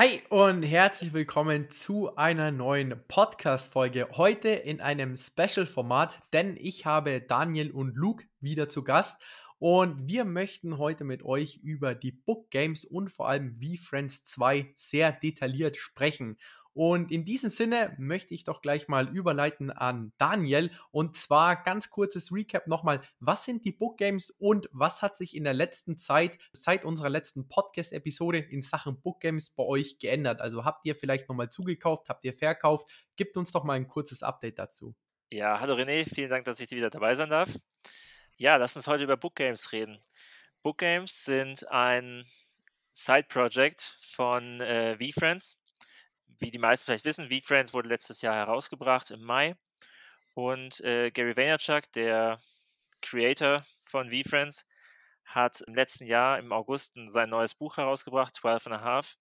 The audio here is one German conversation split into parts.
Hi und herzlich willkommen zu einer neuen Podcast-Folge. Heute in einem Special-Format, denn ich habe Daniel und Luke wieder zu Gast und wir möchten heute mit euch über die Book Games und vor allem V-Friends 2 sehr detailliert sprechen. Und in diesem Sinne möchte ich doch gleich mal überleiten an Daniel. Und zwar ganz kurzes Recap nochmal. Was sind die Book Games und was hat sich in der letzten Zeit, seit unserer letzten Podcast-Episode in Sachen Book Games bei euch geändert? Also habt ihr vielleicht nochmal zugekauft, habt ihr verkauft? Gibt uns doch mal ein kurzes Update dazu. Ja, hallo René, vielen Dank, dass ich wieder dabei sein darf. Ja, lass uns heute über Book Games reden. Book Games sind ein Side-Project von äh, VFriends wie die meisten vielleicht wissen, Weak Friends wurde letztes Jahr herausgebracht im Mai. Und äh, Gary Vaynerchuk, der Creator von V-Friends, hat im letzten Jahr im August sein neues Buch herausgebracht, 12 and a Half.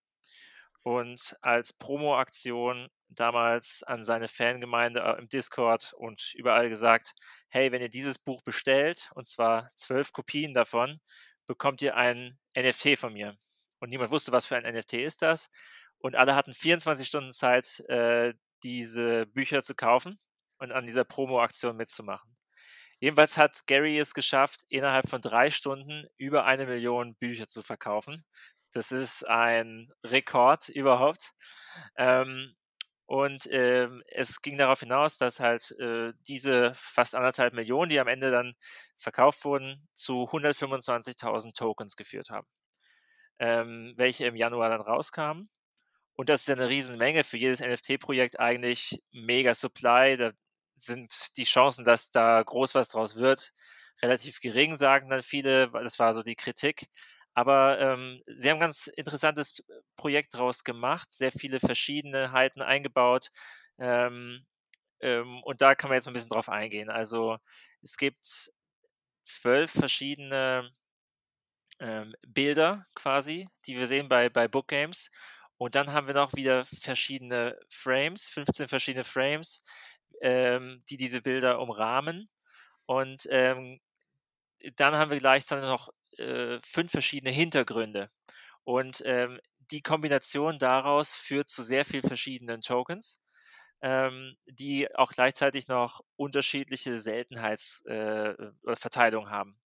Und als Promo-Aktion damals an seine Fangemeinde äh, im Discord und überall gesagt, hey, wenn ihr dieses Buch bestellt, und zwar zwölf Kopien davon, bekommt ihr ein NFT von mir. Und niemand wusste, was für ein NFT ist das. Und alle hatten 24 Stunden Zeit, äh, diese Bücher zu kaufen und an dieser Promo-Aktion mitzumachen. Jedenfalls hat Gary es geschafft, innerhalb von drei Stunden über eine Million Bücher zu verkaufen. Das ist ein Rekord überhaupt. Ähm, und ähm, es ging darauf hinaus, dass halt äh, diese fast anderthalb Millionen, die am Ende dann verkauft wurden, zu 125.000 Tokens geführt haben, ähm, welche im Januar dann rauskamen. Und das ist ja eine Riesenmenge für jedes NFT-Projekt eigentlich mega Supply. Da sind die Chancen, dass da groß was draus wird, relativ gering, sagen dann viele, das war so die Kritik. Aber ähm, sie haben ein ganz interessantes Projekt draus gemacht, sehr viele Verschiedenheiten eingebaut. Ähm, ähm, und da kann man jetzt ein bisschen drauf eingehen. Also es gibt zwölf verschiedene ähm, Bilder quasi, die wir sehen bei, bei Book Games. Und dann haben wir noch wieder verschiedene Frames, 15 verschiedene Frames, ähm, die diese Bilder umrahmen. Und ähm, dann haben wir gleichzeitig noch äh, fünf verschiedene Hintergründe. Und ähm, die Kombination daraus führt zu sehr vielen verschiedenen Tokens, ähm, die auch gleichzeitig noch unterschiedliche Seltenheitsverteilungen äh, haben.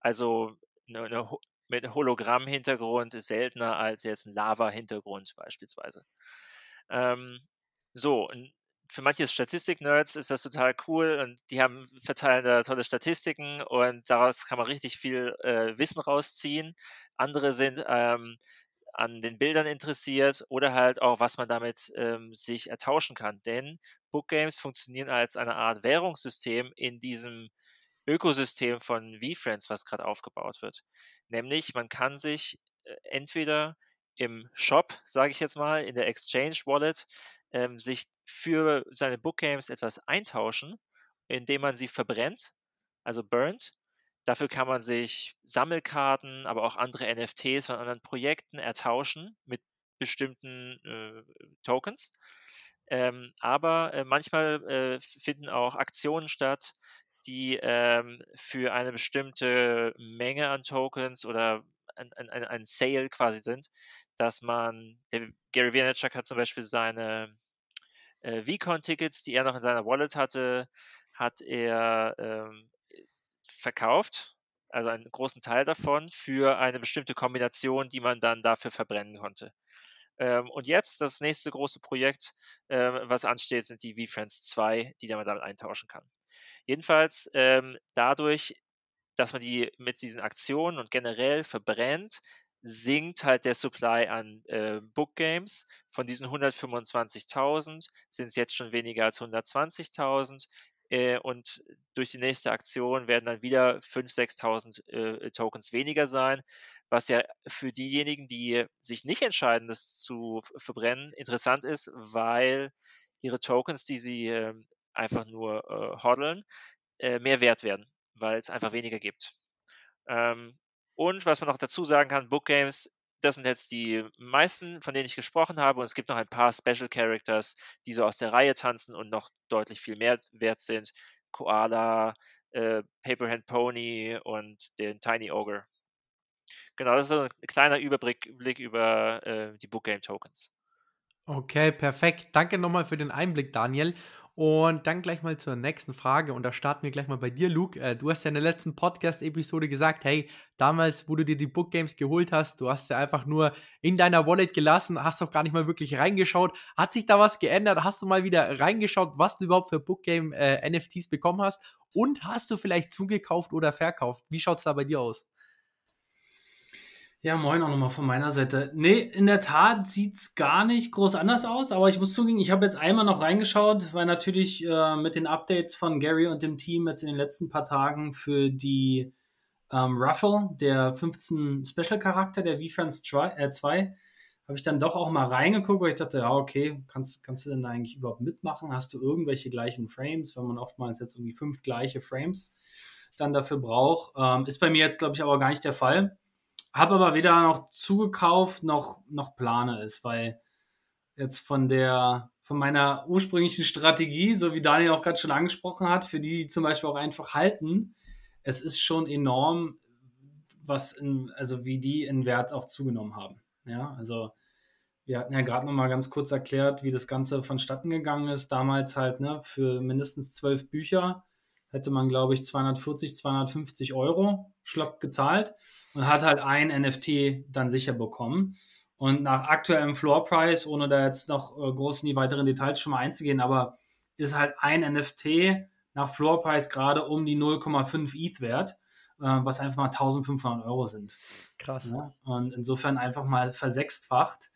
Also eine, eine mit Hologramm-Hintergrund ist seltener als jetzt ein Lava-Hintergrund beispielsweise. Ähm, so, für manche Statistik-Nerds ist das total cool und die haben verteilen da tolle Statistiken und daraus kann man richtig viel äh, Wissen rausziehen. Andere sind ähm, an den Bildern interessiert oder halt auch, was man damit ähm, sich ertauschen kann. Denn Book Games funktionieren als eine Art Währungssystem in diesem Ökosystem von VFriends, was gerade aufgebaut wird. Nämlich, man kann sich äh, entweder im Shop, sage ich jetzt mal, in der Exchange Wallet, ähm, sich für seine Bookgames etwas eintauschen, indem man sie verbrennt, also burnt. Dafür kann man sich Sammelkarten, aber auch andere NFTs von anderen Projekten ertauschen mit bestimmten äh, Tokens. Ähm, aber äh, manchmal äh, finden auch Aktionen statt, die ähm, für eine bestimmte Menge an Tokens oder ein, ein, ein Sale quasi sind, dass man, der Gary Vaynerchuk hat zum Beispiel seine äh, VCon-Tickets, die er noch in seiner Wallet hatte, hat er ähm, verkauft, also einen großen Teil davon, für eine bestimmte Kombination, die man dann dafür verbrennen konnte. Ähm, und jetzt das nächste große Projekt, äh, was ansteht, sind die VFriends 2, die man damit eintauschen kann. Jedenfalls ähm, dadurch, dass man die mit diesen Aktionen und generell verbrennt, sinkt halt der Supply an äh, Book Games. Von diesen 125.000 sind es jetzt schon weniger als 120.000. Äh, und durch die nächste Aktion werden dann wieder 5.000, 6.000 äh, Tokens weniger sein, was ja für diejenigen, die sich nicht entscheiden, das zu verbrennen, interessant ist, weil ihre Tokens, die sie ähm, einfach nur äh, hodeln, äh, mehr wert werden, weil es einfach weniger gibt. Ähm, und was man noch dazu sagen kann, Book Games, das sind jetzt die meisten, von denen ich gesprochen habe. Und es gibt noch ein paar Special Characters, die so aus der Reihe tanzen und noch deutlich viel mehr wert sind. Koala, äh, Paperhand Pony und den Tiny Ogre. Genau, das ist so ein kleiner Überblick über äh, die Book Game Tokens. Okay, perfekt. Danke nochmal für den Einblick, Daniel. Und dann gleich mal zur nächsten Frage. Und da starten wir gleich mal bei dir, Luke. Äh, du hast ja in der letzten Podcast-Episode gesagt, hey, damals, wo du dir die Book Games geholt hast, du hast sie einfach nur in deiner Wallet gelassen, hast auch gar nicht mal wirklich reingeschaut. Hat sich da was geändert? Hast du mal wieder reingeschaut, was du überhaupt für Book Game äh, NFTs bekommen hast? Und hast du vielleicht zugekauft oder verkauft? Wie schaut es da bei dir aus? Ja, moin auch nochmal von meiner Seite. Nee, in der Tat sieht es gar nicht groß anders aus, aber ich muss zugeben, ich habe jetzt einmal noch reingeschaut, weil natürlich äh, mit den Updates von Gary und dem Team jetzt in den letzten paar Tagen für die ähm, Ruffle, der 15 Special-Charakter der V-Friends 2, äh, habe ich dann doch auch mal reingeguckt, weil ich dachte, ja, okay, kannst, kannst du denn da eigentlich überhaupt mitmachen? Hast du irgendwelche gleichen Frames, wenn man oftmals jetzt irgendwie fünf gleiche Frames dann dafür braucht? Ähm, ist bei mir jetzt, glaube ich, aber gar nicht der Fall habe aber weder noch zugekauft noch, noch plane es, weil jetzt von der von meiner ursprünglichen Strategie, so wie Daniel auch gerade schon angesprochen hat, für die, die zum Beispiel auch einfach halten, es ist schon enorm, was in, also wie die in Wert auch zugenommen haben. Ja, also wir hatten ja gerade noch mal ganz kurz erklärt, wie das Ganze vonstatten gegangen ist. Damals halt ne, für mindestens zwölf Bücher hätte man, glaube ich, 240, 250 Euro schlopp gezahlt und hat halt ein NFT dann sicher bekommen. Und nach aktuellem Floor Price, ohne da jetzt noch äh, groß in die weiteren Details schon mal einzugehen, aber ist halt ein NFT nach Floor Price gerade um die 0,5 ETH wert, äh, was einfach mal 1500 Euro sind. Krass. Ja? Und insofern einfach mal versechstfacht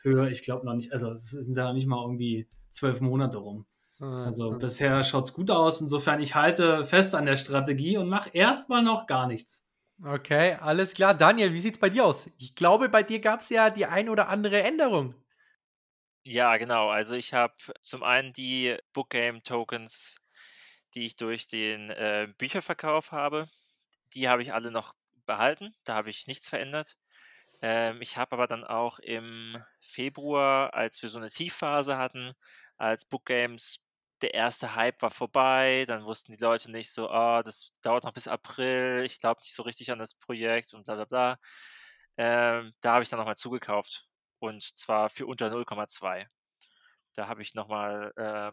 für, ich glaube noch nicht, also es sind ja noch nicht mal irgendwie zwölf Monate rum. Ah, also bisher schaut es gut aus. Insofern, ich halte fest an der Strategie und mache erstmal noch gar nichts. Okay, alles klar. Daniel, wie sieht es bei dir aus? Ich glaube, bei dir gab es ja die ein oder andere Änderung. Ja, genau. Also ich habe zum einen die Bookgame-Tokens, die ich durch den äh, Bücherverkauf habe. Die habe ich alle noch behalten. Da habe ich nichts verändert. Ähm, ich habe aber dann auch im Februar, als wir so eine Tiefphase hatten, als Bookgames der erste Hype war vorbei, dann wussten die Leute nicht so, ah, das dauert noch bis April, ich glaube nicht so richtig an das Projekt und bla bla bla. Ähm, da habe ich dann nochmal zugekauft und zwar für unter 0,2. Da habe ich nochmal äh,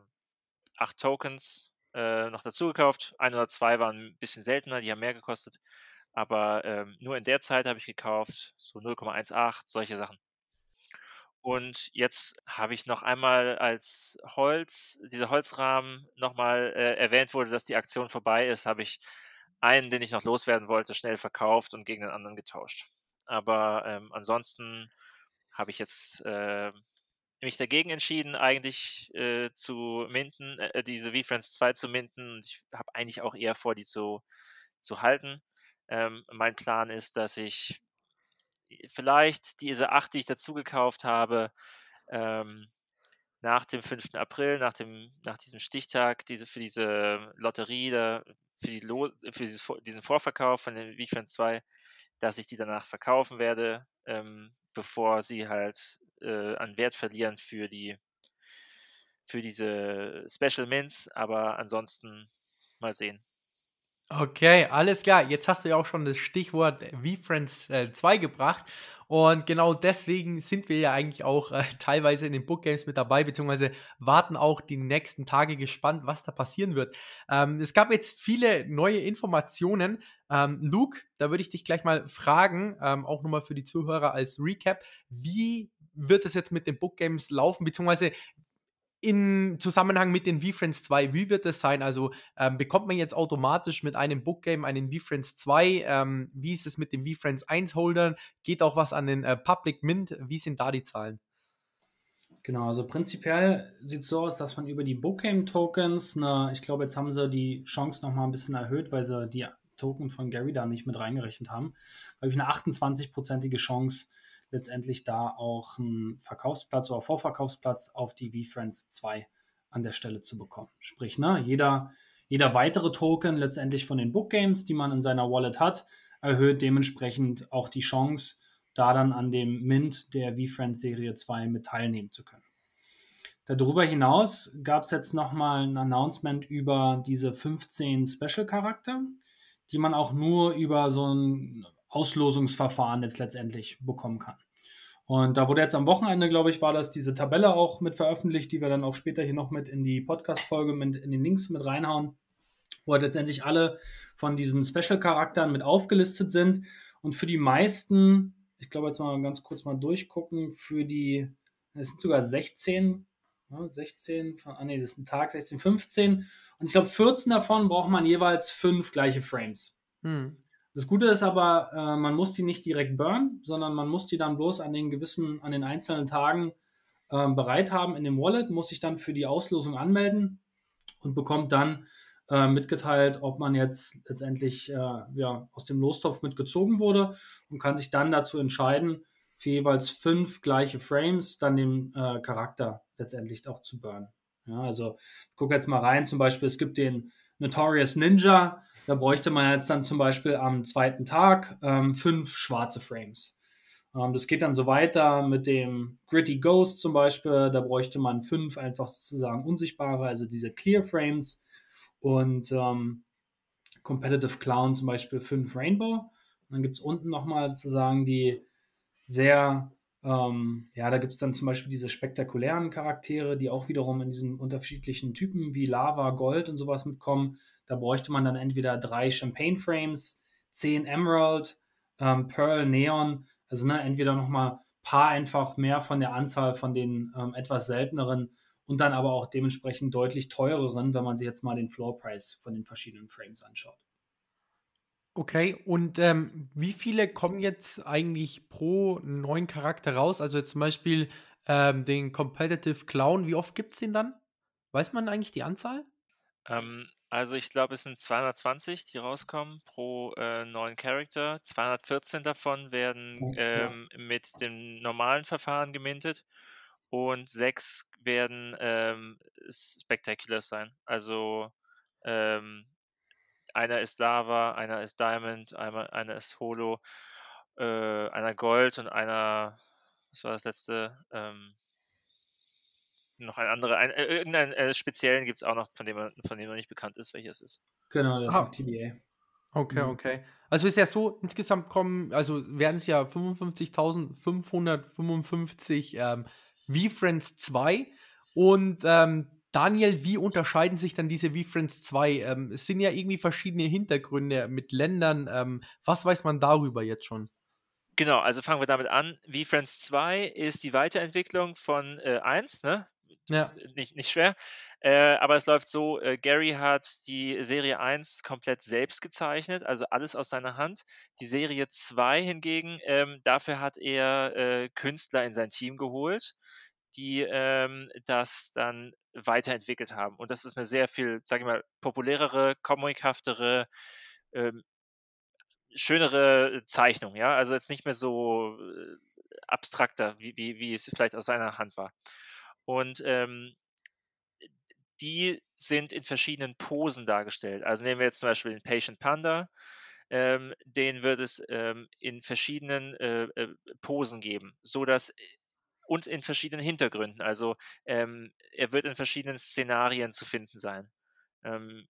acht Tokens äh, noch dazu. Ein oder zwei waren ein bisschen seltener, die haben mehr gekostet. Aber ähm, nur in der Zeit habe ich gekauft, so 0,18, solche Sachen. Und jetzt habe ich noch einmal als Holz, dieser Holzrahmen nochmal äh, erwähnt wurde, dass die Aktion vorbei ist, habe ich einen, den ich noch loswerden wollte, schnell verkauft und gegen den anderen getauscht. Aber ähm, ansonsten habe ich jetzt äh, mich dagegen entschieden, eigentlich äh, zu minten, äh, diese V-Friends 2 zu minten. Und ich habe eigentlich auch eher vor, die zu, zu halten. Ähm, mein Plan ist, dass ich vielleicht diese acht, die ich dazu gekauft habe, ähm, nach dem 5. April, nach, dem, nach diesem Stichtag, diese, für diese Lotterie, da, für, die für dieses, diesen Vorverkauf von den Weekend 2, dass ich die danach verkaufen werde, ähm, bevor sie halt äh, an Wert verlieren für die für diese Special Mints, aber ansonsten mal sehen. Okay, alles klar. Jetzt hast du ja auch schon das Stichwort V-Friends äh, 2 gebracht. Und genau deswegen sind wir ja eigentlich auch äh, teilweise in den Book Games mit dabei, beziehungsweise warten auch die nächsten Tage gespannt, was da passieren wird. Ähm, es gab jetzt viele neue Informationen. Ähm, Luke, da würde ich dich gleich mal fragen, ähm, auch nochmal für die Zuhörer als Recap, wie wird es jetzt mit den Book Games laufen, beziehungsweise in Zusammenhang mit den V-Friends 2, wie wird das sein? Also ähm, bekommt man jetzt automatisch mit einem Bookgame einen V-Friends 2? Ähm, wie ist es mit den V-Friends 1 Holdern? Geht auch was an den äh, Public Mint? Wie sind da die Zahlen? Genau, also prinzipiell sieht es so aus, dass man über die Bookgame-Tokens, ich glaube, jetzt haben sie die Chance nochmal ein bisschen erhöht, weil sie die Token von Gary da nicht mit reingerechnet haben. Habe ich eine 28-prozentige Chance, letztendlich da auch einen Verkaufsplatz oder Vorverkaufsplatz auf die V-Friends 2 an der Stelle zu bekommen. Sprich, ne, jeder, jeder weitere Token letztendlich von den Book Games, die man in seiner Wallet hat, erhöht dementsprechend auch die Chance, da dann an dem Mint der V-Friends Serie 2 mit teilnehmen zu können. Darüber hinaus gab es jetzt nochmal ein Announcement über diese 15 Special-Charakter, die man auch nur über so ein Auslosungsverfahren jetzt letztendlich bekommen kann. Und da wurde jetzt am Wochenende, glaube ich, war das diese Tabelle auch mit veröffentlicht, die wir dann auch später hier noch mit in die Podcast-Folge mit in den Links mit reinhauen, wo halt letztendlich alle von diesen Special-Charakteren mit aufgelistet sind. Und für die meisten, ich glaube jetzt mal ganz kurz mal durchgucken, für die, es sind sogar 16, ja, 16, von, ah nee, das ist ein Tag, 16, 15. Und ich glaube, 14 davon braucht man jeweils fünf gleiche Frames. Hm. Das Gute ist aber, äh, man muss die nicht direkt burnen, sondern man muss die dann bloß an den gewissen, an den einzelnen Tagen äh, bereit haben in dem Wallet, muss sich dann für die Auslosung anmelden und bekommt dann äh, mitgeteilt, ob man jetzt letztendlich äh, ja, aus dem Lostopf mitgezogen wurde und kann sich dann dazu entscheiden, für jeweils fünf gleiche Frames dann den äh, Charakter letztendlich auch zu burnen. Ja, also guck jetzt mal rein, zum Beispiel, es gibt den Notorious Ninja, da bräuchte man jetzt dann zum Beispiel am zweiten Tag ähm, fünf schwarze Frames. Ähm, das geht dann so weiter mit dem Gritty Ghost zum Beispiel. Da bräuchte man fünf einfach sozusagen unsichtbare, also diese Clear Frames. Und ähm, Competitive Clown zum Beispiel fünf Rainbow. Und dann gibt es unten nochmal sozusagen die sehr ähm, ja, da gibt es dann zum Beispiel diese spektakulären Charaktere, die auch wiederum in diesen unterschiedlichen Typen wie Lava, Gold und sowas mitkommen. Da bräuchte man dann entweder drei Champagne Frames, zehn Emerald, ähm, Pearl, Neon. Also ne, entweder nochmal ein paar einfach mehr von der Anzahl von den ähm, etwas selteneren und dann aber auch dementsprechend deutlich teureren, wenn man sich jetzt mal den Floor Price von den verschiedenen Frames anschaut. Okay, und ähm, wie viele kommen jetzt eigentlich pro neuen Charakter raus? Also jetzt zum Beispiel ähm, den Competitive Clown, wie oft gibt es den dann? Weiß man eigentlich die Anzahl? Ähm, also ich glaube, es sind 220, die rauskommen pro äh, neuen Charakter. 214 davon werden oh, ähm, mit dem normalen Verfahren gemintet und sechs werden ähm, Spectaculars sein. Also ähm, einer ist Lava, einer ist Diamond, einer, einer ist Holo, äh, einer Gold und einer, was war das letzte? Ähm, noch ein anderer, ein, äh, irgendeinen äh, speziellen gibt es auch noch, von dem, man, von dem noch nicht bekannt ist, welches ist. Genau, das ah. ist TBA. Okay, mhm. okay. Also ist ja so, insgesamt kommen, also werden es ja 55.555 ähm, V-Friends 2 und ähm, Daniel, wie unterscheiden sich dann diese V-Friends 2? Ähm, es sind ja irgendwie verschiedene Hintergründe mit Ländern. Ähm, was weiß man darüber jetzt schon? Genau, also fangen wir damit an. V-Friends 2 ist die Weiterentwicklung von äh, 1, ne? Ja. Nicht, nicht schwer. Äh, aber es läuft so: äh, Gary hat die Serie 1 komplett selbst gezeichnet, also alles aus seiner Hand. Die Serie 2 hingegen, ähm, dafür hat er äh, Künstler in sein Team geholt, die ähm, das dann weiterentwickelt haben. Und das ist eine sehr viel, sage ich mal, populärere, comichaftere, ähm, schönere Zeichnung, ja. Also jetzt nicht mehr so äh, abstrakter, wie, wie, wie es vielleicht aus seiner Hand war. Und ähm, die sind in verschiedenen Posen dargestellt. Also nehmen wir jetzt zum Beispiel den Patient Panda. Ähm, den wird es ähm, in verschiedenen äh, äh, Posen geben, so dass und in verschiedenen Hintergründen. Also ähm, er wird in verschiedenen Szenarien zu finden sein. Ähm,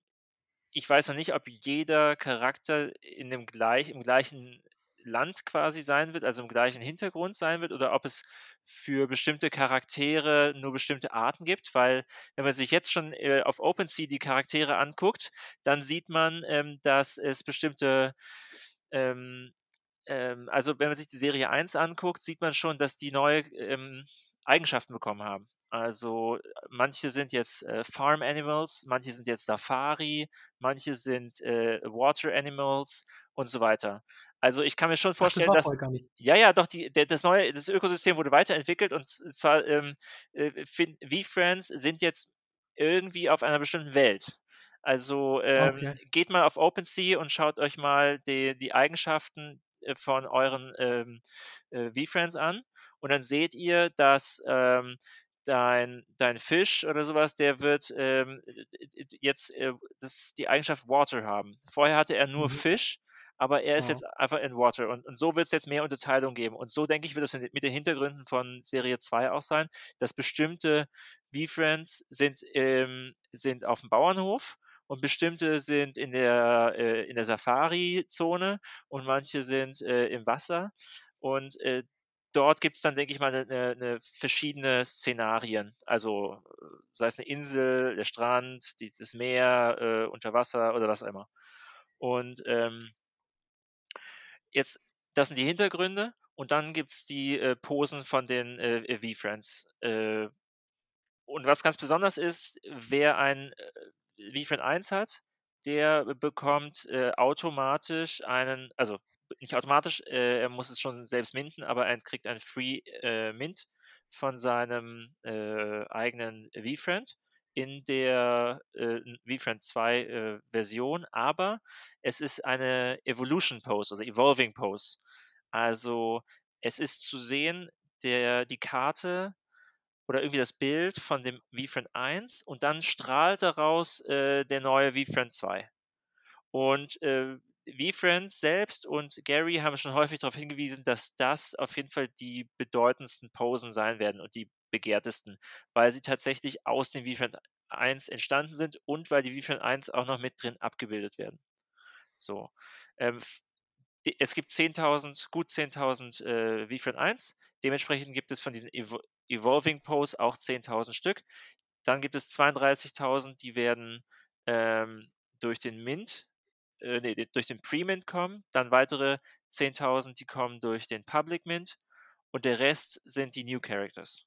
ich weiß noch nicht, ob jeder Charakter in dem gleich, im gleichen Land quasi sein wird, also im gleichen Hintergrund sein wird, oder ob es für bestimmte Charaktere nur bestimmte Arten gibt, weil wenn man sich jetzt schon äh, auf OpenSea die Charaktere anguckt, dann sieht man, ähm, dass es bestimmte ähm, ähm, also wenn man sich die Serie 1 anguckt, sieht man schon, dass die neue ähm, Eigenschaften bekommen haben. Also manche sind jetzt äh, Farm Animals, manche sind jetzt Safari, manche sind äh, Water Animals und so weiter. Also ich kann mir schon vorstellen, Ach, das dass ja ja doch die, der, das neue das Ökosystem wurde weiterentwickelt und zwar ähm, äh, V-Friends sind jetzt irgendwie auf einer bestimmten Welt. Also ähm, okay. geht mal auf OpenSea und schaut euch mal die, die Eigenschaften von euren ähm, äh, V-Friends an und dann seht ihr, dass ähm, dein, dein Fisch oder sowas, der wird ähm, jetzt äh, das, die Eigenschaft Water haben. Vorher hatte er nur mhm. Fisch, aber er ist ja. jetzt einfach in Water. Und, und so wird es jetzt mehr Unterteilung geben. Und so denke ich, wird es mit den Hintergründen von Serie 2 auch sein, dass bestimmte V-Friends sind, ähm, sind auf dem Bauernhof und bestimmte sind in der, äh, der Safari-Zone und manche sind äh, im Wasser. Und äh, dort gibt es dann, denke ich mal, eine, eine verschiedene Szenarien. Also sei es eine Insel, der Strand, die, das Meer, äh, unter Wasser oder was auch immer. Und ähm, jetzt, das sind die Hintergründe und dann gibt es die äh, Posen von den äh, V-Friends. Äh, und was ganz besonders ist, wer ein V-Friend 1 hat, der bekommt äh, automatisch einen, also nicht automatisch, äh, er muss es schon selbst minden, aber er kriegt ein Free äh, Mint von seinem äh, eigenen vFriend in der äh, vFriend 2 äh, Version, aber es ist eine Evolution Pose oder Evolving Pose. Also es ist zu sehen, der, die Karte oder irgendwie das Bild von dem vFriend 1 und dann strahlt daraus äh, der neue vFriend 2. Und äh, V-Friends selbst und Gary haben schon häufig darauf hingewiesen, dass das auf jeden Fall die bedeutendsten Posen sein werden und die begehrtesten, weil sie tatsächlich aus dem V-Friend 1 entstanden sind und weil die V-Friend 1 auch noch mit drin abgebildet werden. So. Ähm, es gibt 10.000, gut 10.000 äh, V-Friend 1. Dementsprechend gibt es von diesen Evo Evolving Pose auch 10.000 Stück. Dann gibt es 32.000, die werden ähm, durch den Mint äh, nee, durch den Pre-Mint kommen, dann weitere 10.000, die kommen durch den Public Mint und der Rest sind die New Characters.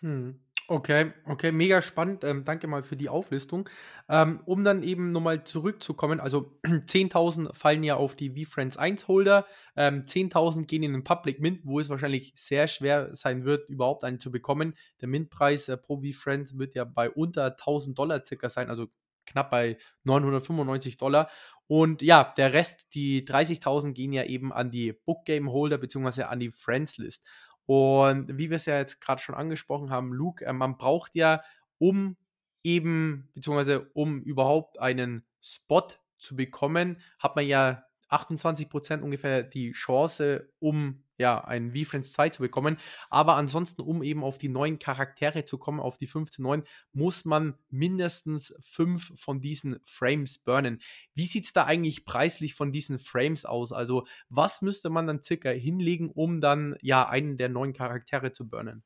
Hm. Okay, okay, mega spannend. Ähm, danke mal für die Auflistung. Ähm, um dann eben nochmal zurückzukommen, also 10.000 fallen ja auf die V-Friends 1 Holder, ähm, 10.000 gehen in den Public Mint, wo es wahrscheinlich sehr schwer sein wird, überhaupt einen zu bekommen. Der Mintpreis äh, pro V-Friends wird ja bei unter 1.000 Dollar circa sein, also knapp bei 995 Dollar. Und ja, der Rest, die 30.000, gehen ja eben an die Book Game Holder beziehungsweise an die Friends List. Und wie wir es ja jetzt gerade schon angesprochen haben, Luke, äh, man braucht ja, um eben, beziehungsweise um überhaupt einen Spot zu bekommen, hat man ja 28% ungefähr die Chance, um ja, ein V-Friends 2 zu bekommen. Aber ansonsten, um eben auf die neuen Charaktere zu kommen, auf die 15 neuen, muss man mindestens fünf von diesen Frames burnen. Wie sieht es da eigentlich preislich von diesen Frames aus? Also, was müsste man dann circa hinlegen, um dann ja einen der neuen Charaktere zu burnen?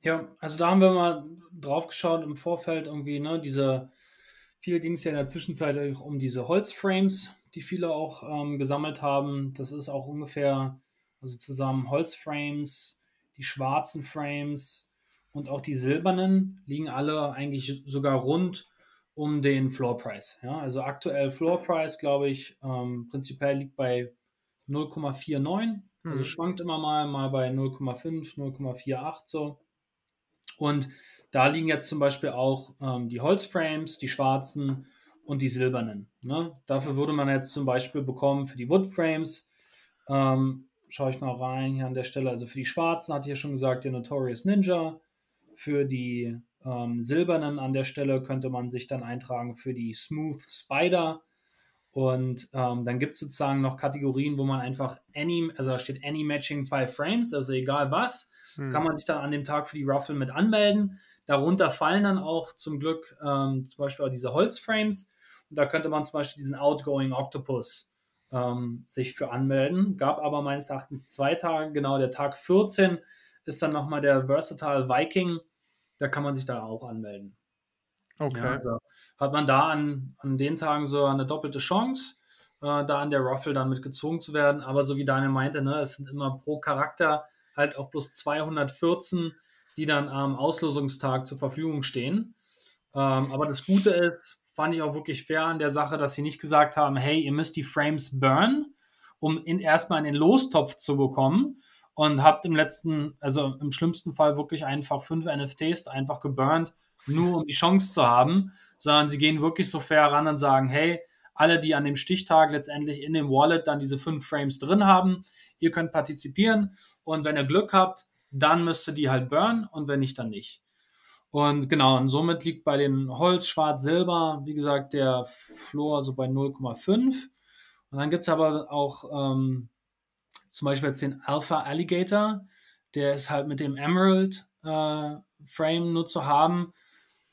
Ja, also da haben wir mal drauf geschaut im Vorfeld irgendwie, ne, diese, viel ging es ja in der Zwischenzeit auch um diese Holzframes, die viele auch ähm, gesammelt haben. Das ist auch ungefähr also zusammen Holzframes, die schwarzen Frames und auch die silbernen liegen alle eigentlich sogar rund um den Floor Price. Ja? Also aktuell Floor Price, glaube ich, ähm, prinzipiell liegt bei 0,49. Also mhm. schwankt immer mal, mal bei 0,5, 0,48 so. Und da liegen jetzt zum Beispiel auch ähm, die Holzframes, die schwarzen und die silbernen. Ne? Dafür würde man jetzt zum Beispiel bekommen für die Woodframes ähm, schaue ich mal rein hier an der Stelle. Also für die Schwarzen hatte ich ja schon gesagt, der Notorious Ninja. Für die ähm, Silbernen an der Stelle könnte man sich dann eintragen für die Smooth Spider. Und ähm, dann gibt es sozusagen noch Kategorien, wo man einfach Any, also da steht Any Matching Five Frames, also egal was, hm. kann man sich dann an dem Tag für die Ruffle mit anmelden. Darunter fallen dann auch zum Glück ähm, zum Beispiel auch diese Holzframes. Und da könnte man zum Beispiel diesen Outgoing Octopus ähm, sich für anmelden. Gab aber meines Erachtens zwei Tage, genau der Tag 14 ist dann nochmal der Versatile Viking. Da kann man sich da auch anmelden. Okay. Ja, also hat man da an, an den Tagen so eine doppelte Chance, äh, da an der Ruffle dann mitgezogen zu werden. Aber so wie Daniel meinte, ne, es sind immer pro Charakter halt auch bloß 214, die dann am Auslosungstag zur Verfügung stehen. Ähm, aber das Gute ist, fand ich auch wirklich fair an der Sache, dass sie nicht gesagt haben, hey, ihr müsst die Frames burn, um in, erstmal in den Lostopf zu bekommen. Und habt im letzten, also im schlimmsten Fall wirklich einfach fünf NFTs einfach geburnt, nur um die Chance zu haben, sondern sie gehen wirklich so fair ran und sagen, hey, alle, die an dem Stichtag letztendlich in dem Wallet dann diese fünf Frames drin haben, ihr könnt partizipieren. Und wenn ihr Glück habt, dann müsst ihr die halt burn und wenn nicht, dann nicht. Und genau, und somit liegt bei den Holz, Schwarz, Silber, wie gesagt, der Floor so bei 0,5. Und dann gibt es aber auch ähm, zum Beispiel jetzt den Alpha Alligator, der ist halt mit dem Emerald äh, Frame nur zu haben.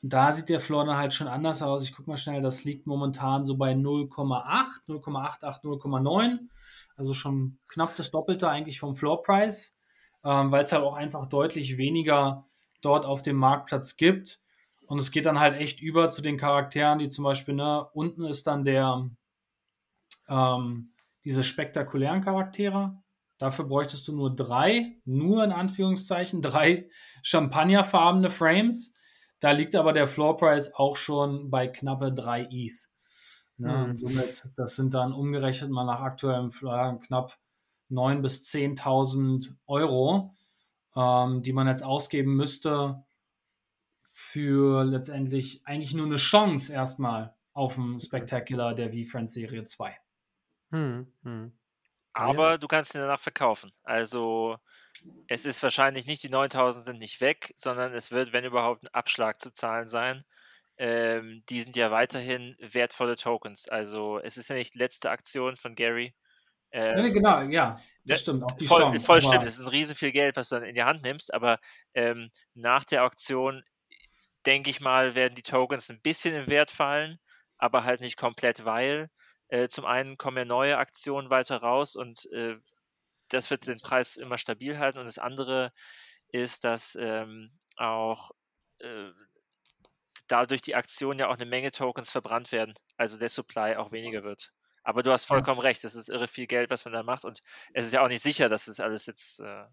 Da sieht der Floor dann halt schon anders aus. Ich gucke mal schnell, das liegt momentan so bei 0,8, 0,88, 0,9. Also schon knapp das Doppelte eigentlich vom Floor Price, ähm, weil es halt auch einfach deutlich weniger dort auf dem Marktplatz gibt. Und es geht dann halt echt über zu den Charakteren, die zum Beispiel, ne, unten ist dann der, ähm, diese spektakulären Charaktere. Dafür bräuchtest du nur drei, nur in Anführungszeichen, drei champagnerfarbene Frames. Da liegt aber der Floor Price auch schon bei knappe 3 ETH. Ne? Mhm. Und somit, das sind dann umgerechnet mal nach aktuellem Flyer knapp 9.000 bis 10.000 Euro, ähm, die man jetzt ausgeben müsste für letztendlich eigentlich nur eine Chance erstmal auf dem Spectacular der V-Friends Serie 2. Hm, hm. Aber du kannst ihn danach verkaufen. Also es ist wahrscheinlich nicht, die 9000 sind nicht weg, sondern es wird, wenn überhaupt, ein Abschlag zu zahlen sein. Ähm, die sind ja weiterhin wertvolle Tokens. Also es ist ja nicht die letzte Aktion von Gary. Ähm, ja, genau, ja, das ne, stimmt. Auch die voll, Chance, voll stimmt, es ist ein riesen viel Geld, was du dann in die Hand nimmst, aber ähm, nach der Auktion, denke ich mal, werden die Tokens ein bisschen im Wert fallen, aber halt nicht komplett, weil äh, zum einen kommen ja neue Aktionen weiter raus und äh, das wird den Preis immer stabil halten. Und das andere ist, dass ähm, auch äh, dadurch die Aktion ja auch eine Menge Tokens verbrannt werden, also der Supply auch weniger wird. Aber du hast vollkommen recht, das ist irre viel Geld, was man da macht und es ist ja auch nicht sicher, dass das alles jetzt äh,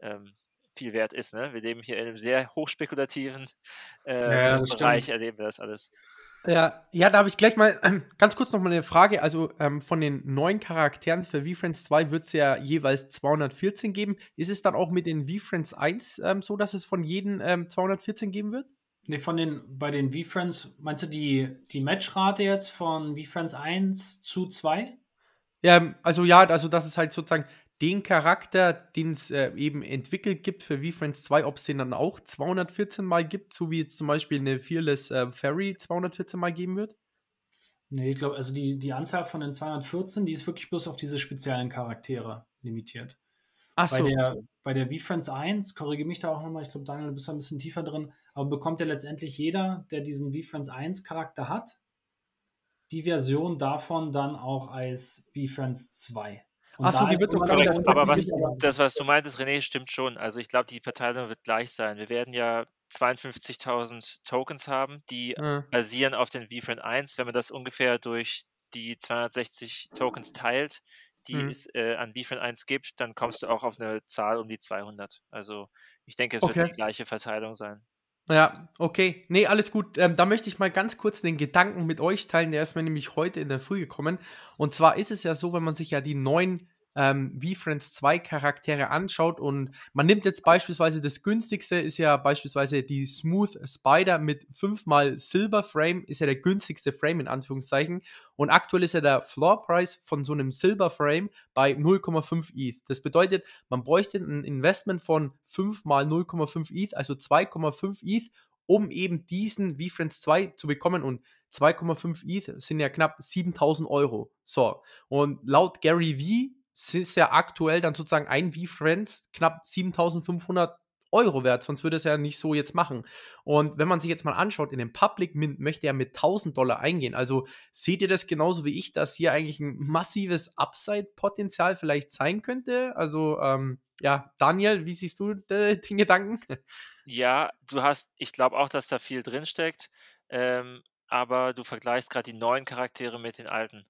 ähm, viel wert ist. Ne? Wir leben hier in einem sehr hochspekulativen äh, ja, Bereich, stimmt. erleben wir das alles. Ja, ja, da habe ich gleich mal ähm, ganz kurz noch mal eine Frage. Also ähm, von den neun Charakteren für V-Friends 2 wird es ja jeweils 214 geben. Ist es dann auch mit den V-Friends 1 ähm, so, dass es von jedem 214 ähm, geben wird? Ne, von den, bei den V-Friends, meinst du die, die Matchrate jetzt von V-Friends 1 zu 2? Ja, also ja, also das ist halt sozusagen den Charakter, den es äh, eben entwickelt gibt für V-Friends 2, ob es den dann auch 214 Mal gibt, so wie jetzt zum Beispiel eine Fearless äh, Fairy 214 Mal geben wird? Nee, ich glaube, also die, die Anzahl von den 214, die ist wirklich bloß auf diese speziellen Charaktere limitiert. Ach bei so. Der, bei der V-Friends 1, korrigiere mich da auch nochmal, ich glaube, Daniel, du bist da ein bisschen tiefer drin, aber bekommt ja letztendlich jeder, der diesen V-Friends 1 Charakter hat, die Version davon dann auch als V-Friends 2. Achso, die wird korrekt. Aber was, das, was du meintest, René, stimmt schon. Also ich glaube, die Verteilung wird gleich sein. Wir werden ja 52.000 Tokens haben, die mhm. basieren auf den VFriend 1. Wenn man das ungefähr durch die 260 Tokens teilt, die mhm. es äh, an VFriend 1 gibt, dann kommst du auch auf eine Zahl um die 200. Also ich denke, es okay. wird die gleiche Verteilung sein. Ja, okay. Nee, alles gut. Ähm, da möchte ich mal ganz kurz den Gedanken mit euch teilen. Der ist mir nämlich heute in der Früh gekommen. Und zwar ist es ja so, wenn man sich ja die neuen ähm, V-Friends 2 Charaktere anschaut und man nimmt jetzt beispielsweise das günstigste, ist ja beispielsweise die Smooth Spider mit 5 mal Silver Frame, ist ja der günstigste Frame in Anführungszeichen. Und aktuell ist ja der Floor Price von so einem Silver Frame bei 0,5 ETH. Das bedeutet, man bräuchte ein Investment von 5 mal 0,5 ETH, also 2,5 ETH, um eben diesen V-Friends 2 zu bekommen. Und 2,5 ETH sind ja knapp 7000 Euro. So, und laut Gary V ist ja aktuell dann sozusagen ein V-Friend knapp 7500 Euro wert, sonst würde es ja nicht so jetzt machen. Und wenn man sich jetzt mal anschaut, in dem Public Mint möchte er mit 1000 Dollar eingehen. Also seht ihr das genauso wie ich, dass hier eigentlich ein massives Upside-Potenzial vielleicht sein könnte? Also, ähm, ja, Daniel, wie siehst du den Gedanken? Ja, du hast, ich glaube auch, dass da viel drinsteckt, ähm, aber du vergleichst gerade die neuen Charaktere mit den alten.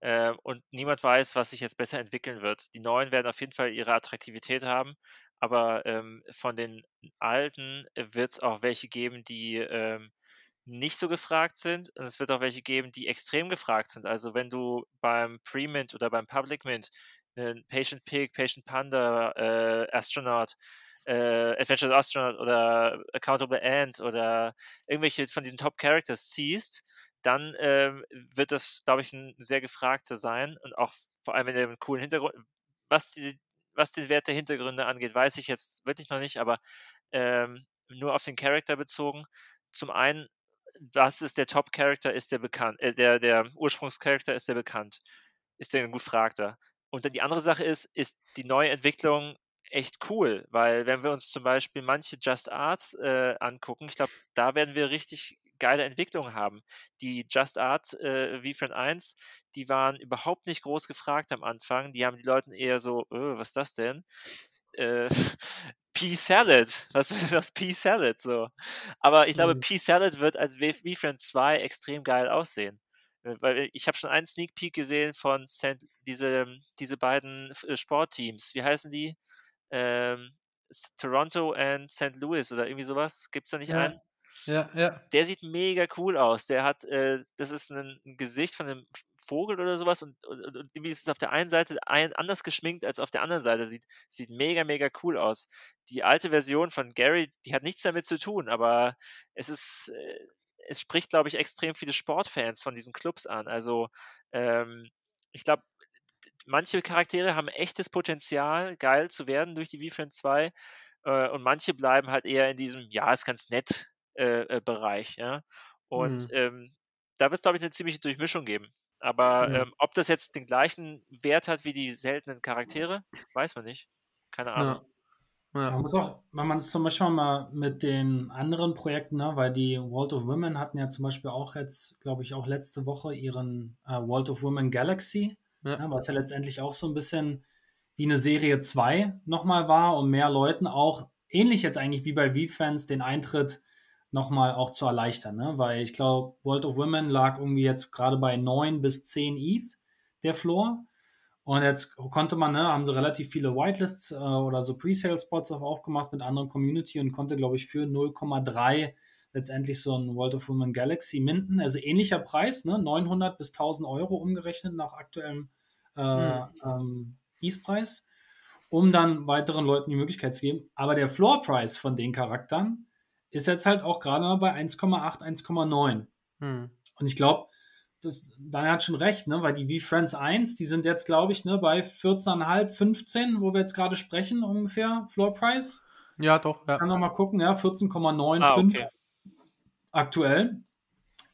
Äh, und niemand weiß, was sich jetzt besser entwickeln wird. Die neuen werden auf jeden Fall ihre Attraktivität haben, aber ähm, von den alten wird es auch welche geben, die ähm, nicht so gefragt sind. Und es wird auch welche geben, die extrem gefragt sind. Also wenn du beim Pre-Mint oder beim Public Mint einen Patient Pig, Patient Panda, äh, Astronaut, äh, Adventure Astronaut oder Accountable Ant oder irgendwelche von diesen Top Characters ziehst, dann ähm, wird das, glaube ich, ein sehr gefragter sein und auch vor allem in dem coolen Hintergrund. Was, die, was den Wert der Hintergründe angeht, weiß ich jetzt wirklich noch nicht, aber ähm, nur auf den Charakter bezogen. Zum einen, was ist der Top-Charakter, ist der bekannt, äh, der, der Ursprungscharakter ist der bekannt, ist der ein gefragter. Und dann die andere Sache ist, ist die neue Entwicklung echt cool, weil wenn wir uns zum Beispiel manche Just Arts äh, angucken, ich glaube, da werden wir richtig geile Entwicklungen haben. Die Just Art äh, VFriend 1, die waren überhaupt nicht groß gefragt am Anfang. Die haben die Leuten eher so, öh, was ist das denn? Äh, Pea Salad. Was ist das Pea Salad? So. Aber ich glaube, mhm. Pea Salad wird als VFriend 2 extrem geil aussehen. Äh, weil ich habe schon einen Sneak Peek gesehen von St. diese, diese beiden äh, Sportteams. Wie heißen die? Ähm, Toronto und St. Louis oder irgendwie sowas. Gibt es da nicht ja. einen? Ja, ja. Der sieht mega cool aus. Der hat, äh, das ist ein, ein, Gesicht von einem Vogel oder sowas und, und, und, irgendwie ist es auf der einen Seite ein, anders geschminkt als auf der anderen Seite. Sieht, sieht mega, mega cool aus. Die alte Version von Gary, die hat nichts damit zu tun, aber es ist, äh, es spricht, glaube ich, extrem viele Sportfans von diesen Clubs an. Also, ähm, ich glaube, manche Charaktere haben echtes Potenzial, geil zu werden durch die V-Friend 2 äh, und manche bleiben halt eher in diesem, ja, ist ganz nett äh, äh, Bereich. Ja? Und mhm. ähm, da wird es, glaube ich, eine ziemliche Durchmischung geben. Aber mhm. ähm, ob das jetzt den gleichen Wert hat wie die seltenen Charaktere, weiß man nicht. Keine Ahnung. Ja. Ja. Man muss auch, wenn man es zum Beispiel mal mit den anderen Projekten, ne, weil die World of Women hatten ja zum Beispiel auch jetzt, glaube ich, auch letzte Woche ihren äh, World of Women Galaxy, ja. Ne, was ja letztendlich auch so ein bisschen wie eine Serie 2 nochmal war, um mehr Leuten auch, ähnlich jetzt eigentlich wie bei V-Fans, den Eintritt nochmal auch zu erleichtern, ne? weil ich glaube, World of Women lag irgendwie jetzt gerade bei 9 bis 10 ETH, der Floor. Und jetzt konnte man, ne, haben sie relativ viele Whitelists äh, oder so Presale-Spots auch aufgemacht mit anderen Community und konnte, glaube ich, für 0,3 letztendlich so ein World of Women Galaxy minden. Also ähnlicher Preis, ne, 900 bis 1000 Euro umgerechnet nach aktuellem äh, hm. ähm, ETH-Preis, um dann weiteren Leuten die Möglichkeit zu geben. Aber der Floor-Price von den Charakteren ist jetzt halt auch gerade mal bei 1,8, 1,9. Hm. Und ich glaube, Daniel hat schon recht, ne? weil die V-Friends 1, die sind jetzt, glaube ich, ne, bei 14,5, 15, wo wir jetzt gerade sprechen, ungefähr, Floor Price. Ja, doch. Ja. Kann noch mal gucken, ja, 14,95 ah, okay. aktuell.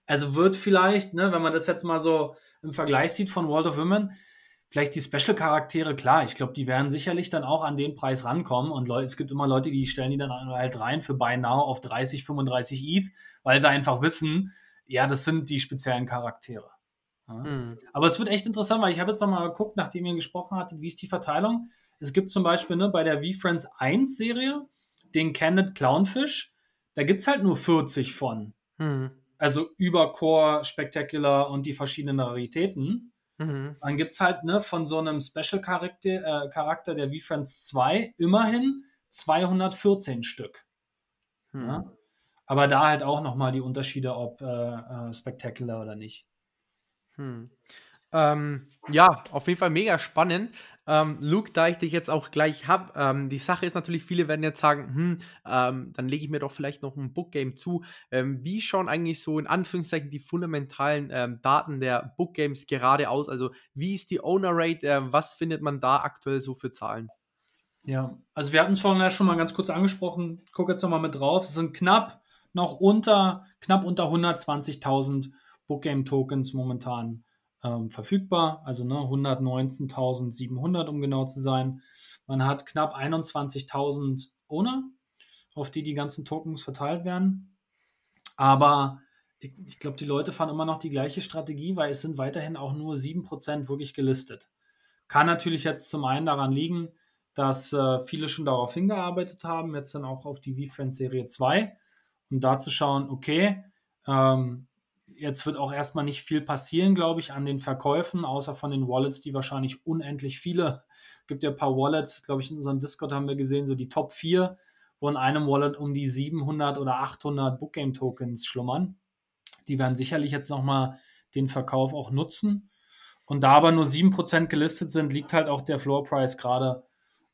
Also wird vielleicht, ne, wenn man das jetzt mal so im Vergleich sieht von World of Women, vielleicht die Special-Charaktere, klar, ich glaube, die werden sicherlich dann auch an den Preis rankommen. Und Leute, es gibt immer Leute, die stellen die dann halt rein für Buy Now auf 30, 35 ETH, weil sie einfach wissen, ja, das sind die speziellen Charaktere. Ja. Mhm. Aber es wird echt interessant, weil ich habe jetzt nochmal geguckt, nachdem ihr gesprochen hattet, wie ist die Verteilung. Es gibt zum Beispiel ne, bei der V-Friends 1 Serie den Candid Clownfish. Da gibt es halt nur 40 von. Mhm. Also über Core, Spectacular und die verschiedenen Raritäten. Mhm. Dann gibt es halt ne, von so einem Special-Charakter äh, Charakter der V-Friends 2 immerhin 214 Stück. Mhm. Ja? Aber da halt auch nochmal die Unterschiede, ob äh, äh, Spectacular oder nicht. Hm. Ähm, ja, auf jeden Fall mega spannend. Ähm, Luke, da ich dich jetzt auch gleich habe, ähm, die Sache ist natürlich, viele werden jetzt sagen, hm, ähm, dann lege ich mir doch vielleicht noch ein Bookgame zu. Ähm, wie schauen eigentlich so in Anführungszeichen die fundamentalen ähm, Daten der Bookgames gerade aus? Also wie ist die Owner Rate? Äh, was findet man da aktuell so für Zahlen? Ja, also wir hatten es vorhin ja schon mal ganz kurz angesprochen. Guck jetzt nochmal mit drauf. Es sind knapp noch unter, knapp unter 120.000 Bookgame-Tokens momentan ähm, verfügbar, also ne, 119.700 um genau zu sein. Man hat knapp 21.000 Owner, auf die die ganzen Tokens verteilt werden. Aber ich, ich glaube, die Leute fahren immer noch die gleiche Strategie, weil es sind weiterhin auch nur 7% wirklich gelistet. Kann natürlich jetzt zum einen daran liegen, dass äh, viele schon darauf hingearbeitet haben, jetzt dann auch auf die V-Friends Serie 2, um da zu schauen, okay, ähm, jetzt wird auch erstmal nicht viel passieren, glaube ich, an den Verkäufen, außer von den Wallets, die wahrscheinlich unendlich viele. Es gibt ja ein paar Wallets, glaube ich, in unserem Discord haben wir gesehen, so die Top 4, wo in einem Wallet um die 700 oder 800 Bookgame-Tokens schlummern. Die werden sicherlich jetzt nochmal den Verkauf auch nutzen. Und da aber nur 7% gelistet sind, liegt halt auch der Floor Price gerade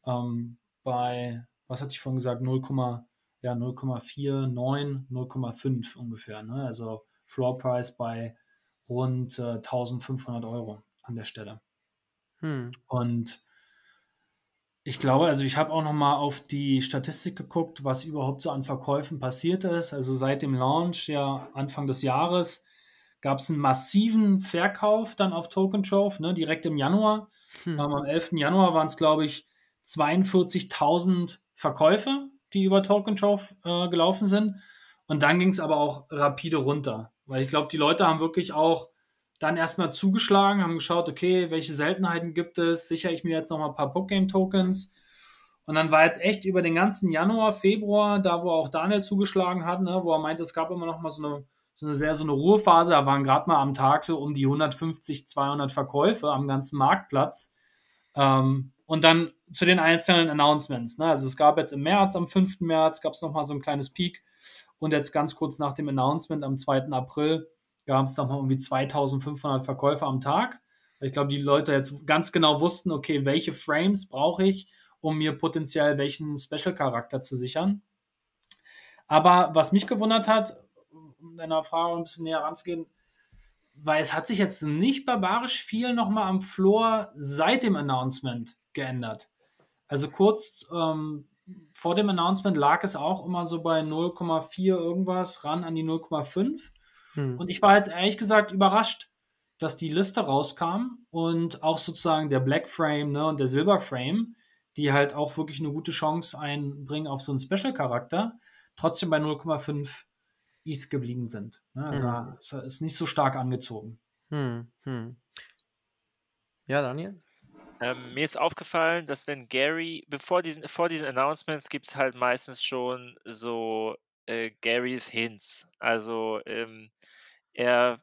ähm, bei, was hatte ich vorhin gesagt, 0, ja, 0,49, 0,5 ungefähr. Ne? Also Floor Price bei rund äh, 1500 Euro an der Stelle. Hm. Und ich glaube, also ich habe auch noch mal auf die Statistik geguckt, was überhaupt so an Verkäufen passiert ist. Also seit dem Launch, ja Anfang des Jahres, gab es einen massiven Verkauf dann auf Token Trove, ne, direkt im Januar. Hm. Ähm, am 11. Januar waren es, glaube ich, 42.000 Verkäufe, die über Token Trove äh, gelaufen sind. Und dann ging es aber auch rapide runter. Weil ich glaube, die Leute haben wirklich auch dann erstmal zugeschlagen, haben geschaut, okay, welche Seltenheiten gibt es, sichere ich mir jetzt nochmal ein paar Bookgame-Tokens. Und dann war jetzt echt über den ganzen Januar, Februar, da wo auch Daniel zugeschlagen hat, ne, wo er meinte, es gab immer noch mal so eine, so eine sehr so eine Ruhephase, da waren gerade mal am Tag so um die 150, 200 Verkäufe am ganzen Marktplatz. Ähm, und dann zu den einzelnen Announcements. Ne? Also es gab jetzt im März, am 5. März, gab es nochmal so ein kleines Peak. Und jetzt ganz kurz nach dem Announcement am 2. April gab es nochmal irgendwie 2500 Verkäufe am Tag. Ich glaube, die Leute jetzt ganz genau wussten, okay, welche Frames brauche ich, um mir potenziell welchen Special-Charakter zu sichern. Aber was mich gewundert hat, um deiner Frage ein bisschen näher ranzugehen, weil es hat sich jetzt nicht barbarisch viel nochmal am Floor seit dem Announcement geändert. Also kurz ähm, vor dem Announcement lag es auch immer so bei 0,4 irgendwas ran an die 0,5. Hm. Und ich war jetzt ehrlich gesagt überrascht, dass die Liste rauskam und auch sozusagen der Black Frame ne, und der Silber Frame, die halt auch wirklich eine gute Chance einbringen auf so einen Special-Charakter, trotzdem bei 0,5 ETH geblieben sind. Ne? Also hm. es ist nicht so stark angezogen. Hm. Hm. Ja, Daniel? Ähm, mir ist aufgefallen, dass wenn Gary, bevor diesen, vor diesen Announcements gibt es halt meistens schon so äh, Garys Hints. Also ähm, er,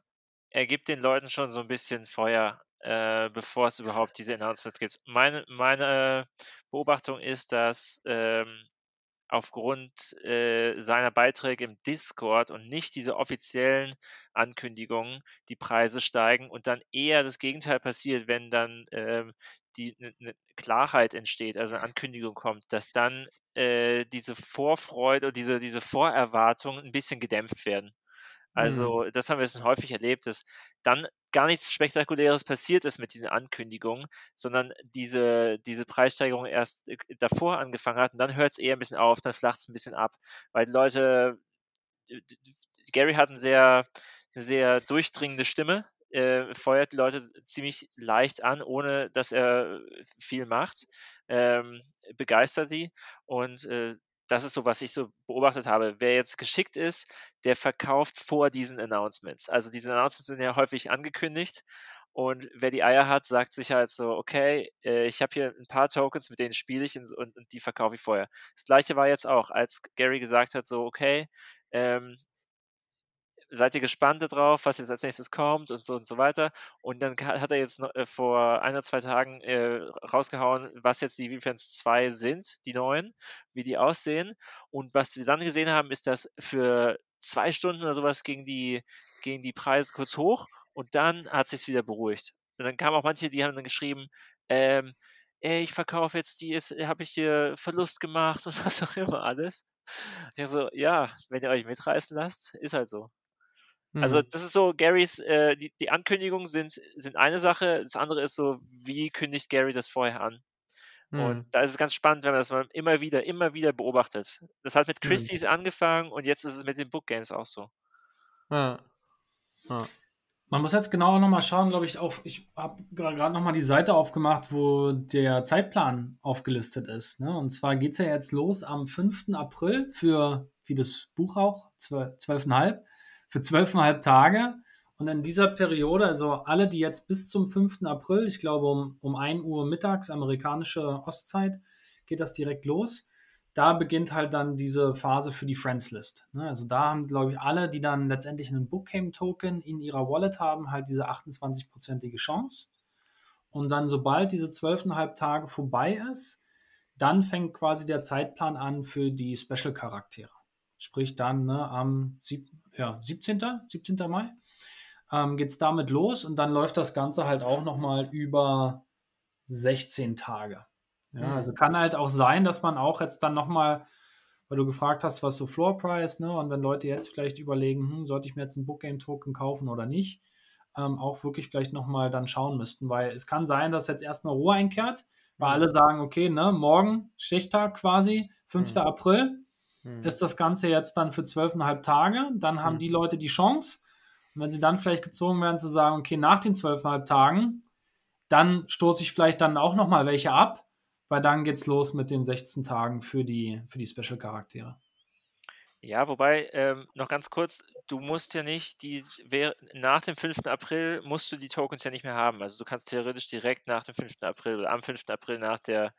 er gibt den Leuten schon so ein bisschen Feuer, äh, bevor es überhaupt diese Announcements gibt. Meine, meine Beobachtung ist, dass ähm, aufgrund äh, seiner Beiträge im Discord und nicht diese offiziellen Ankündigungen die Preise steigen und dann eher das Gegenteil passiert, wenn dann ähm, die eine ne Klarheit entsteht, also eine Ankündigung kommt, dass dann äh, diese Vorfreude oder diese, diese Vorerwartungen ein bisschen gedämpft werden. Mhm. Also, mhm. das haben wir schon häufig erlebt, dass dann gar nichts Spektakuläres passiert ist mit diesen Ankündigungen, sondern diese, diese Preissteigerung erst äh, davor angefangen hat und dann hört es eher ein bisschen auf, dann flacht es ein bisschen ab, weil die Leute, äh, Gary hat eine sehr, eine sehr durchdringende Stimme, äh, feuert die Leute ziemlich leicht an, ohne dass er viel macht, ähm, begeistert sie und äh, das ist so, was ich so beobachtet habe. Wer jetzt geschickt ist, der verkauft vor diesen Announcements. Also diese Announcements sind ja häufig angekündigt und wer die Eier hat, sagt sich halt so, okay, äh, ich habe hier ein paar Tokens, mit denen spiele ich und, und, die verkaufe ich vorher. Das gleiche war jetzt auch, als Gary gesagt hat, so, okay, ähm, seid ihr gespannt darauf, was jetzt als nächstes kommt und so und so weiter. Und dann hat er jetzt äh, vor ein oder zwei Tagen äh, rausgehauen, was jetzt die Defense 2 sind, die neuen, wie die aussehen. Und was wir dann gesehen haben, ist, dass für zwei Stunden oder sowas gingen die, gingen die Preise kurz hoch und dann hat sich wieder beruhigt. Und dann kamen auch manche, die haben dann geschrieben, ähm, ey, ich verkaufe jetzt die, jetzt habe ich hier Verlust gemacht und was auch immer alles. Ich so, ja, wenn ihr euch mitreißen lasst, ist halt so. Also mhm. das ist so, Garys, äh, die, die Ankündigungen sind, sind eine Sache, das andere ist so, wie kündigt Gary das vorher an? Mhm. Und da ist es ganz spannend, wenn man das mal immer wieder, immer wieder beobachtet. Das hat mit Christie's mhm. angefangen und jetzt ist es mit den Book Games auch so. Ja. ja. Man muss jetzt genau nochmal schauen, glaube ich, auf, ich habe gerade nochmal die Seite aufgemacht, wo der Zeitplan aufgelistet ist. Ne? Und zwar geht es ja jetzt los am 5. April für, wie das Buch auch, 12,5 für zwölfeinhalb Tage. Und in dieser Periode, also alle, die jetzt bis zum 5. April, ich glaube um, um 1 Uhr mittags, amerikanische Ostzeit, geht das direkt los. Da beginnt halt dann diese Phase für die Friends List. Ne? Also da haben, glaube ich, alle, die dann letztendlich einen Bookcame-Token in ihrer Wallet haben, halt diese 28-prozentige Chance. Und dann, sobald diese zwölfeinhalb Tage vorbei ist, dann fängt quasi der Zeitplan an für die Special-Charaktere. Sprich dann ne, am 7 ja, 17. 17. Mai ähm, geht es damit los und dann läuft das Ganze halt auch nochmal über 16 Tage. Ja, mhm. Also kann halt auch sein, dass man auch jetzt dann nochmal, weil du gefragt hast, was so Floor Price, ne, und wenn Leute jetzt vielleicht überlegen, hm, sollte ich mir jetzt einen Book Game Token kaufen oder nicht, ähm, auch wirklich vielleicht nochmal dann schauen müssten, weil es kann sein, dass jetzt erstmal Ruhe einkehrt, weil mhm. alle sagen, okay, ne, morgen, Stichtag quasi, 5. Mhm. April, hm. ist das Ganze jetzt dann für zwölfeinhalb Tage. Dann haben hm. die Leute die Chance. Und wenn sie dann vielleicht gezwungen werden zu sagen, okay, nach den zwölfeinhalb Tagen, dann stoße ich vielleicht dann auch nochmal welche ab, weil dann geht's los mit den 16 Tagen für die, für die Special-Charaktere. Ja, wobei, ähm, noch ganz kurz, du musst ja nicht, die, wer, nach dem 5. April musst du die Tokens ja nicht mehr haben. Also du kannst theoretisch direkt nach dem 5. April oder am 5. April nach, der,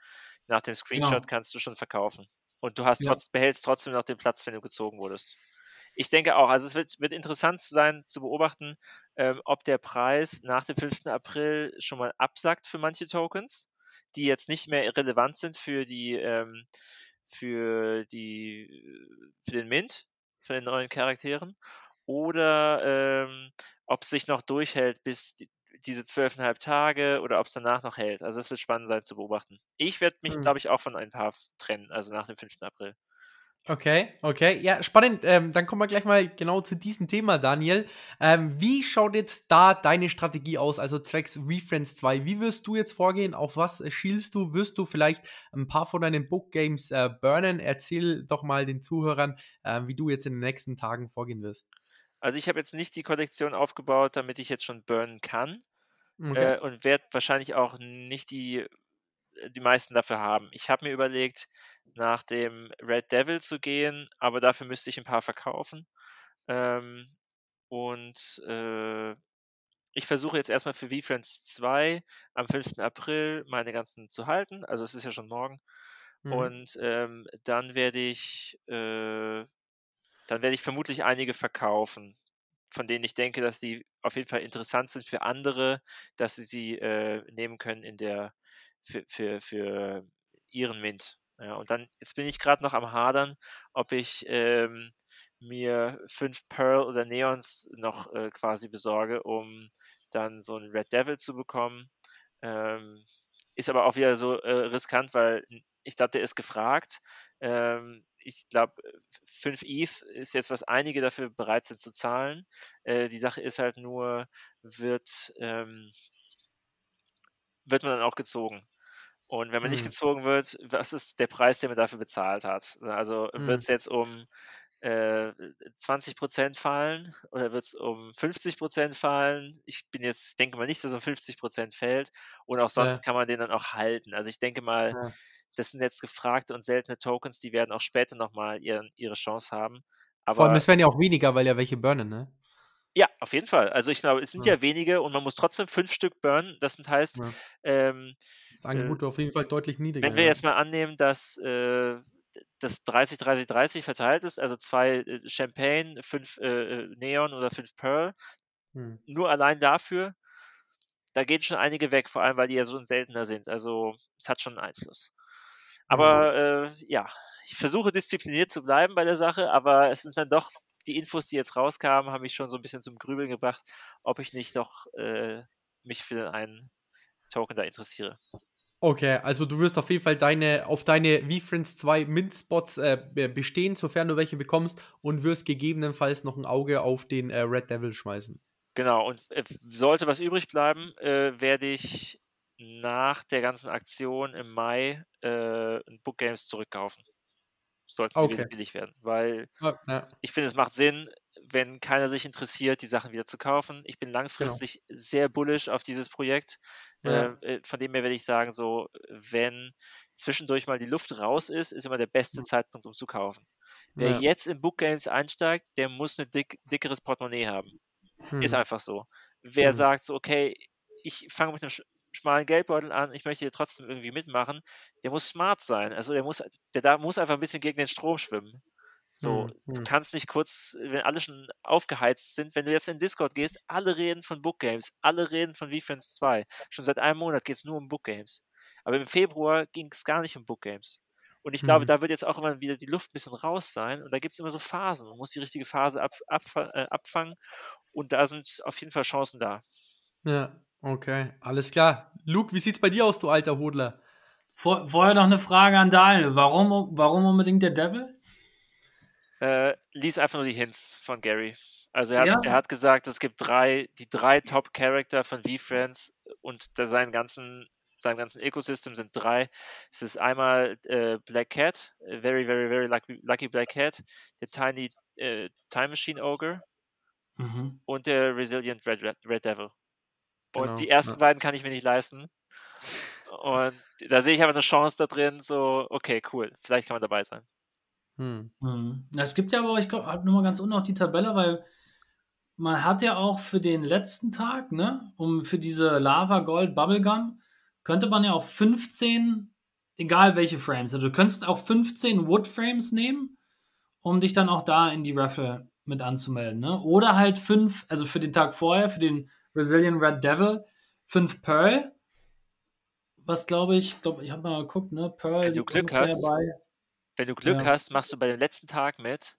nach dem Screenshot genau. kannst du schon verkaufen. Und du hast ja. trotz, behältst trotzdem noch den Platz, wenn du gezogen wurdest. Ich denke auch, also es wird, wird interessant sein zu beobachten, ähm, ob der Preis nach dem 5. April schon mal absackt für manche Tokens, die jetzt nicht mehr relevant sind für die, ähm, für die, für den Mint, für den neuen Charakteren, oder ähm, ob es sich noch durchhält bis die, diese zwölfeinhalb Tage oder ob es danach noch hält. Also es wird spannend sein zu beobachten. Ich werde mich, mhm. glaube ich, auch von ein paar trennen, also nach dem 5. April. Okay, okay. Ja, spannend. Ähm, dann kommen wir gleich mal genau zu diesem Thema, Daniel. Ähm, wie schaut jetzt da deine Strategie aus, also zwecks WeFriends 2? Wie wirst du jetzt vorgehen? Auf was schielst du? Wirst du vielleicht ein paar von deinen Bookgames äh, burnen? Erzähl doch mal den Zuhörern, äh, wie du jetzt in den nächsten Tagen vorgehen wirst. Also ich habe jetzt nicht die Kollektion aufgebaut, damit ich jetzt schon burnen kann. Okay. Äh, und werde wahrscheinlich auch nicht die, äh, die meisten dafür haben. Ich habe mir überlegt, nach dem Red Devil zu gehen, aber dafür müsste ich ein paar verkaufen. Ähm, und äh, ich versuche jetzt erstmal für VFriends 2 am 5. April meine ganzen zu halten. Also es ist ja schon morgen. Mhm. Und ähm, dann werde ich äh, dann werde ich vermutlich einige verkaufen, von denen ich denke, dass sie auf jeden Fall interessant sind für andere, dass sie sie äh, nehmen können in der für, für, für ihren Mint. Ja, und dann, jetzt bin ich gerade noch am Hadern, ob ich ähm, mir fünf Pearl oder Neons noch äh, quasi besorge, um dann so einen Red Devil zu bekommen. Ähm, ist aber auch wieder so äh, riskant, weil ich glaube, der ist gefragt. Ähm, ich glaube, 5 ETH ist jetzt, was einige dafür bereit sind zu zahlen. Äh, die Sache ist halt nur, wird, ähm, wird man dann auch gezogen. Und wenn man mhm. nicht gezogen wird, was ist der Preis, den man dafür bezahlt hat? Also mhm. wird es jetzt um äh, 20% fallen oder wird es um 50% fallen? Ich bin jetzt, denke mal nicht, dass es um 50% fällt. Und auch sonst ja. kann man den dann auch halten. Also ich denke mal, ja das sind jetzt gefragte und seltene Tokens, die werden auch später nochmal ihren, ihre Chance haben. Aber, Vor allem, es werden ja auch weniger, weil ja welche burnen, ne? Ja, auf jeden Fall. Also ich glaube, es sind ja, ja wenige und man muss trotzdem fünf Stück burnen. Das heißt, ja. ähm, das Angebot äh, auf jeden Fall deutlich niedriger. Wenn wir ja. jetzt mal annehmen, dass äh, das 30, 30, 30 verteilt ist, also zwei äh, Champagne, fünf äh, äh, Neon oder fünf Pearl, hm. nur allein dafür, da gehen schon einige weg, vor allem weil die ja so seltener sind. Also es hat schon einen Einfluss. Aber äh, ja, ich versuche diszipliniert zu bleiben bei der Sache, aber es sind dann doch die Infos, die jetzt rauskamen, haben mich schon so ein bisschen zum Grübeln gebracht, ob ich nicht doch äh, mich für einen Token da interessiere. Okay, also du wirst auf jeden Fall deine, auf deine VFriends 2 Mint-Spots äh, bestehen, sofern du welche bekommst, und wirst gegebenenfalls noch ein Auge auf den äh, Red Devil schmeißen. Genau, und äh, sollte was übrig bleiben, äh, werde ich nach der ganzen Aktion im Mai äh, Book Games zurückkaufen. Sollten sie okay. wieder billig werden. Weil ja. ich finde, es macht Sinn, wenn keiner sich interessiert, die Sachen wieder zu kaufen. Ich bin genau. langfristig genau. sehr bullish auf dieses Projekt. Ja. Ähm, äh, von dem her werde ich sagen, so, wenn zwischendurch mal die Luft raus ist, ist immer der beste mhm. Zeitpunkt, um zu kaufen. Wer ja. jetzt in Book Games einsteigt, der muss ein dick, dickeres Portemonnaie haben. Hm. Ist einfach so. Wer hm. sagt so, okay, ich fange mit einem schmalen Geldbeutel an, ich möchte hier trotzdem irgendwie mitmachen, der muss smart sein. Also der muss, der da muss einfach ein bisschen gegen den Strom schwimmen. So, hm, hm. du kannst nicht kurz, wenn alle schon aufgeheizt sind, wenn du jetzt in Discord gehst, alle reden von Book Games, alle reden von VFriends 2. Schon seit einem Monat geht es nur um Book Games. Aber im Februar ging es gar nicht um Book Games. Und ich glaube, hm. da wird jetzt auch immer wieder die Luft ein bisschen raus sein. Und da gibt es immer so Phasen. Man muss die richtige Phase ab, ab, äh, abfangen. Und da sind auf jeden Fall Chancen da. Ja, Okay, alles klar. Luke, wie sieht's bei dir aus, du alter Hodler? Vor, vorher noch eine Frage an Daniel. Warum, warum unbedingt der Devil? Äh, lies einfach nur die Hints von Gary. Also er hat, ja. er hat gesagt, es gibt drei, die drei Top-Charakter von V-Friends und seinen ganzen, seinem ganzen Ecosystem sind drei. Es ist einmal äh, Black Cat, very, very, very lucky, lucky Black Cat, der Tiny äh, Time Machine Ogre mhm. und der Resilient Red, Red, Red Devil. Genau, und die ersten ja. beiden kann ich mir nicht leisten. Und da sehe ich aber eine Chance da drin, so, okay, cool, vielleicht kann man dabei sein. Hm. Hm. Es gibt ja aber, ich glaube, nur mal ganz unten noch die Tabelle, weil man hat ja auch für den letzten Tag, ne, um für diese Lava Gold Bubblegum, könnte man ja auch 15, egal welche Frames, also du könntest auch 15 Wood Frames nehmen, um dich dann auch da in die Raffle mit anzumelden, ne? Oder halt fünf, also für den Tag vorher, für den Brazilian Red Devil, fünf Pearl. Was glaube ich, glaube ich, habe mal geguckt, ne? Pearl. Wenn du Glück hast, bei, wenn du Glück ja. hast, machst du bei dem letzten Tag mit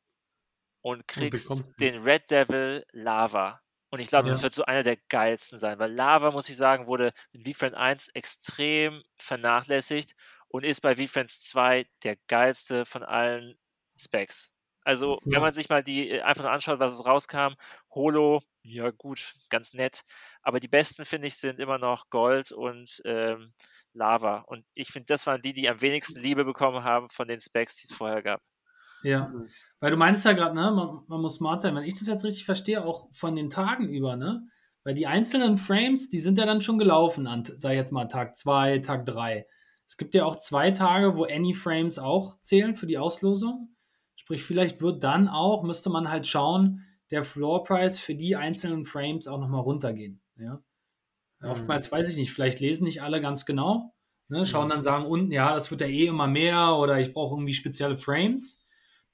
und kriegst und den Red Devil Lava. Und ich glaube, ja. das wird so einer der geilsten sein, weil Lava, muss ich sagen, wurde in VFriend 1 extrem vernachlässigt und ist bei VFriends 2 der geilste von allen Specs. Also, ja. wenn man sich mal die äh, einfach anschaut, was es rauskam, Holo, ja gut, ganz nett. Aber die besten, finde ich, sind immer noch Gold und ähm, Lava. Und ich finde, das waren die, die am wenigsten Liebe bekommen haben von den Specs, die es vorher gab. Ja, mhm. weil du meinst ja gerade, ne, man, man, muss smart sein. Wenn ich das jetzt richtig verstehe, auch von den Tagen über, ne? Weil die einzelnen Frames, die sind ja dann schon gelaufen an, sag ich jetzt mal, Tag 2, Tag 3. Es gibt ja auch zwei Tage, wo Any Frames auch zählen für die Auslosung. Sprich, vielleicht wird dann auch, müsste man halt schauen, der Floor Price für die einzelnen Frames auch nochmal runtergehen. Ja? Mhm. Oftmals weiß ich nicht, vielleicht lesen nicht alle ganz genau, ne? schauen mhm. dann sagen unten, ja, das wird ja eh immer mehr oder ich brauche irgendwie spezielle Frames.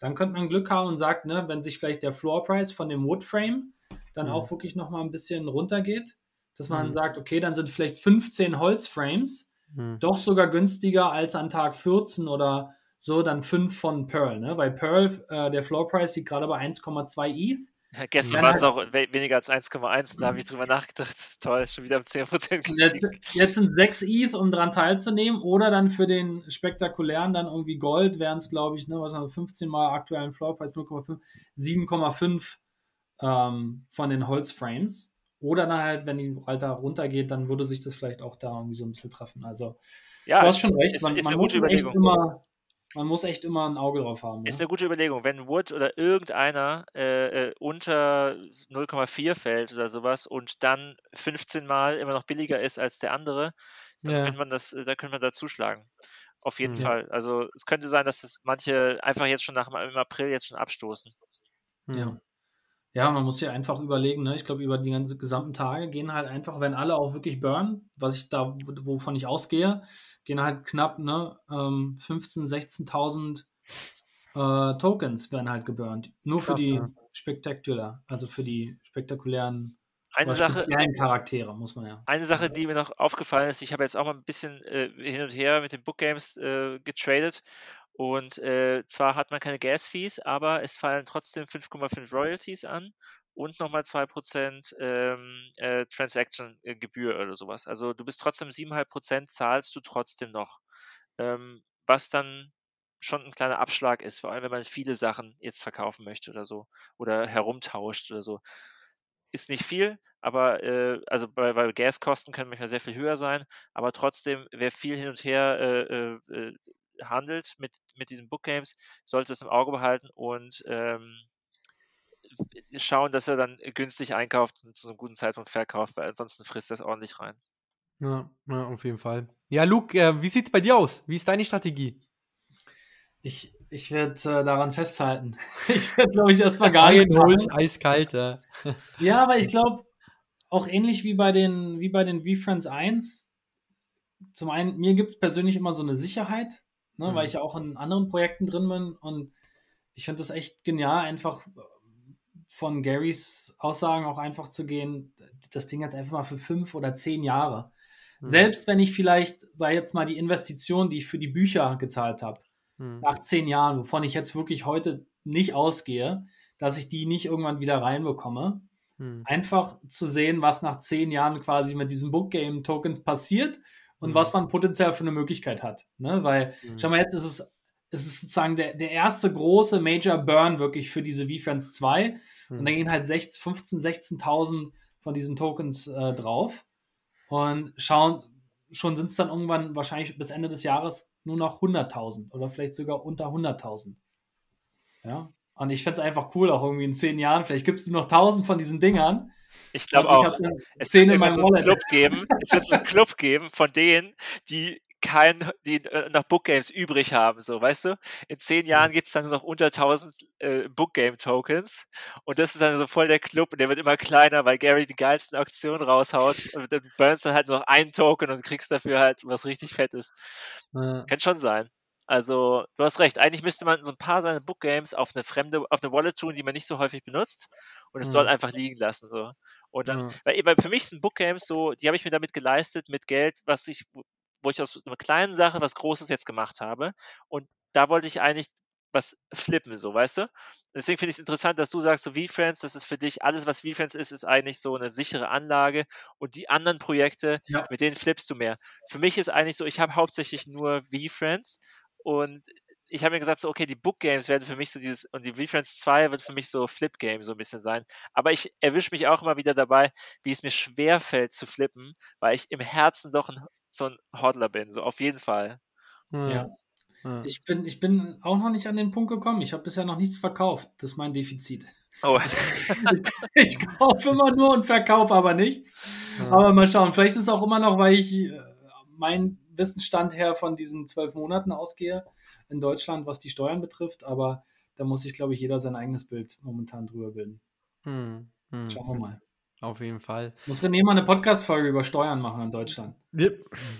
Dann könnte man Glück haben und sagt, ne, wenn sich vielleicht der Floor Price von dem Wood Frame dann mhm. auch wirklich nochmal ein bisschen runtergeht, dass man mhm. sagt, okay, dann sind vielleicht 15 Holzframes mhm. doch sogar günstiger als an Tag 14 oder so dann 5 von Pearl, ne? Weil Pearl, äh, der Floor Price liegt gerade bei 1,2 ETH. Ja, gestern waren es auch weniger als 1,1, da habe ich drüber nachgedacht. Toll, schon wieder um 10% gestiegen. Jetzt sind 6 ETH, um daran teilzunehmen, oder dann für den spektakulären dann irgendwie Gold wären es, glaube ich, ne, was haben 15 mal aktuellen Floorpreis 0,5, 7,5 ähm, von den Holzframes. Oder dann halt, wenn die Alter runtergeht, dann würde sich das vielleicht auch da irgendwie so ein bisschen treffen. Also, ja, du hast schon recht, ist, man, ist man muss echt immer man muss echt immer ein Auge drauf haben. Ist ja? eine gute Überlegung. Wenn Wood oder irgendeiner äh, äh unter 0,4 fällt oder sowas und dann 15 Mal immer noch billiger ist als der andere, dann ja. könnte man das, da könnte man da zuschlagen. Auf jeden ja. Fall. Also es könnte sein, dass das manche einfach jetzt schon nach im April jetzt schon abstoßen. Ja. Ja, man muss ja einfach überlegen, ne? ich glaube, über die ganzen gesamten Tage gehen halt einfach, wenn alle auch wirklich burnen, was ich da, wovon ich ausgehe, gehen halt knapp ne, 15.000, 16.000 äh, Tokens werden halt geburnt. Nur Krass, für die ja. Spectacular, also für die spektakulären eine Sache, Charaktere, muss man ja. Eine Sache, die mir noch aufgefallen ist, ich habe jetzt auch mal ein bisschen äh, hin und her mit den Book Games äh, getradet und äh, zwar hat man keine Gas-Fees, aber es fallen trotzdem 5,5 Royalties an und nochmal 2% ähm, äh, Transaction-Gebühr oder sowas. Also du bist trotzdem 7,5% zahlst du trotzdem noch. Ähm, was dann schon ein kleiner Abschlag ist, vor allem wenn man viele Sachen jetzt verkaufen möchte oder so oder herumtauscht oder so. Ist nicht viel, aber äh, also bei, bei Gaskosten können manchmal sehr viel höher sein, aber trotzdem, wer viel hin und her äh, äh, äh handelt mit, mit diesen Bookgames, sollte es im Auge behalten und ähm, schauen, dass er dann günstig einkauft und zu einem guten Zeitpunkt verkauft, weil ansonsten frisst er es ordentlich rein. Ja, ja, auf jeden Fall. Ja, Luke, äh, wie sieht es bei dir aus? Wie ist deine Strategie? Ich, ich werde äh, daran festhalten. Ich werde, glaube ich, erstmal gar nicht holt, eiskalt, ja. ja, aber ich glaube, auch ähnlich wie bei den, wie bei den V-Friends 1, zum einen, mir gibt es persönlich immer so eine Sicherheit ne, mhm. weil ich ja auch in anderen Projekten drin bin und ich finde das echt genial, einfach von Garys Aussagen auch einfach zu gehen, das Ding jetzt einfach mal für fünf oder zehn Jahre. Mhm. Selbst wenn ich vielleicht, sei jetzt mal die Investition, die ich für die Bücher gezahlt habe, mhm. nach zehn Jahren, wovon ich jetzt wirklich heute nicht ausgehe, dass ich die nicht irgendwann wieder reinbekomme. Mhm. Einfach zu sehen, was nach zehn Jahren quasi mit diesen Book Game Tokens passiert und mhm. was man potenziell für eine Möglichkeit hat. Ne? Weil, mhm. schau mal, jetzt ist es, es ist sozusagen der, der erste große Major Burn wirklich für diese V-Fans 2. Mhm. Und da gehen halt 16, 15, 16.000 von diesen Tokens äh, drauf. Und schauen, schon sind es dann irgendwann wahrscheinlich bis Ende des Jahres nur noch 100.000 oder vielleicht sogar unter 100.000. Ja. Und ich finde es einfach cool, auch irgendwie in zehn Jahren. Vielleicht gibt es nur noch tausend von diesen Dingern. Ich glaube auch. Es wird in meinem einen Club geben. Es wird einen Club geben von denen, die kein, die äh, noch Bookgames übrig haben, so, weißt du? In zehn Jahren gibt es dann noch unter 1000 äh, Bookgame-Tokens und das ist dann so voll der Club und der wird immer kleiner, weil Gary die geilsten Auktionen raushaut und dann burnst dann halt nur noch einen Token und kriegst dafür halt was richtig Fettes. Ja. Kann schon sein. Also, du hast recht. Eigentlich müsste man so ein paar seiner Bookgames auf eine fremde, auf eine Wallet tun, die man nicht so häufig benutzt und es mhm. dort einfach liegen lassen, so. Und dann, mhm. weil, weil für mich sind Bookgames so, die habe ich mir damit geleistet mit Geld, was ich, wo ich aus einer kleinen Sache was Großes jetzt gemacht habe. Und da wollte ich eigentlich was flippen, so, weißt du? Deswegen finde ich es interessant, dass du sagst, so VFriends, das ist für dich, alles, was VFriends ist, ist eigentlich so eine sichere Anlage und die anderen Projekte, ja. mit denen flippst du mehr. Für mich ist eigentlich so, ich habe hauptsächlich nur VFriends und ich habe mir gesagt, so, okay, die Book Games werden für mich so dieses, und die VFriends 2 wird für mich so Flip Game so ein bisschen sein. Aber ich erwische mich auch immer wieder dabei, wie es mir schwer fällt zu flippen, weil ich im Herzen doch ein, so ein Hodler bin, so auf jeden Fall. Ja. ja. Ich, bin, ich bin auch noch nicht an den Punkt gekommen. Ich habe bisher noch nichts verkauft. Das ist mein Defizit. Oh. ich, ich kaufe immer nur und verkaufe aber nichts. Ja. Aber mal schauen. Vielleicht ist es auch immer noch, weil ich äh, mein Wissensstand her von diesen zwölf Monaten ausgehe in Deutschland, was die Steuern betrifft. Aber da muss sich, glaube ich, jeder sein eigenes Bild momentan drüber bilden. Hm, hm, Schauen wir hm. mal. Auf jeden Fall. Muss René mal eine Podcast-Folge über Steuern machen in Deutschland. Ja,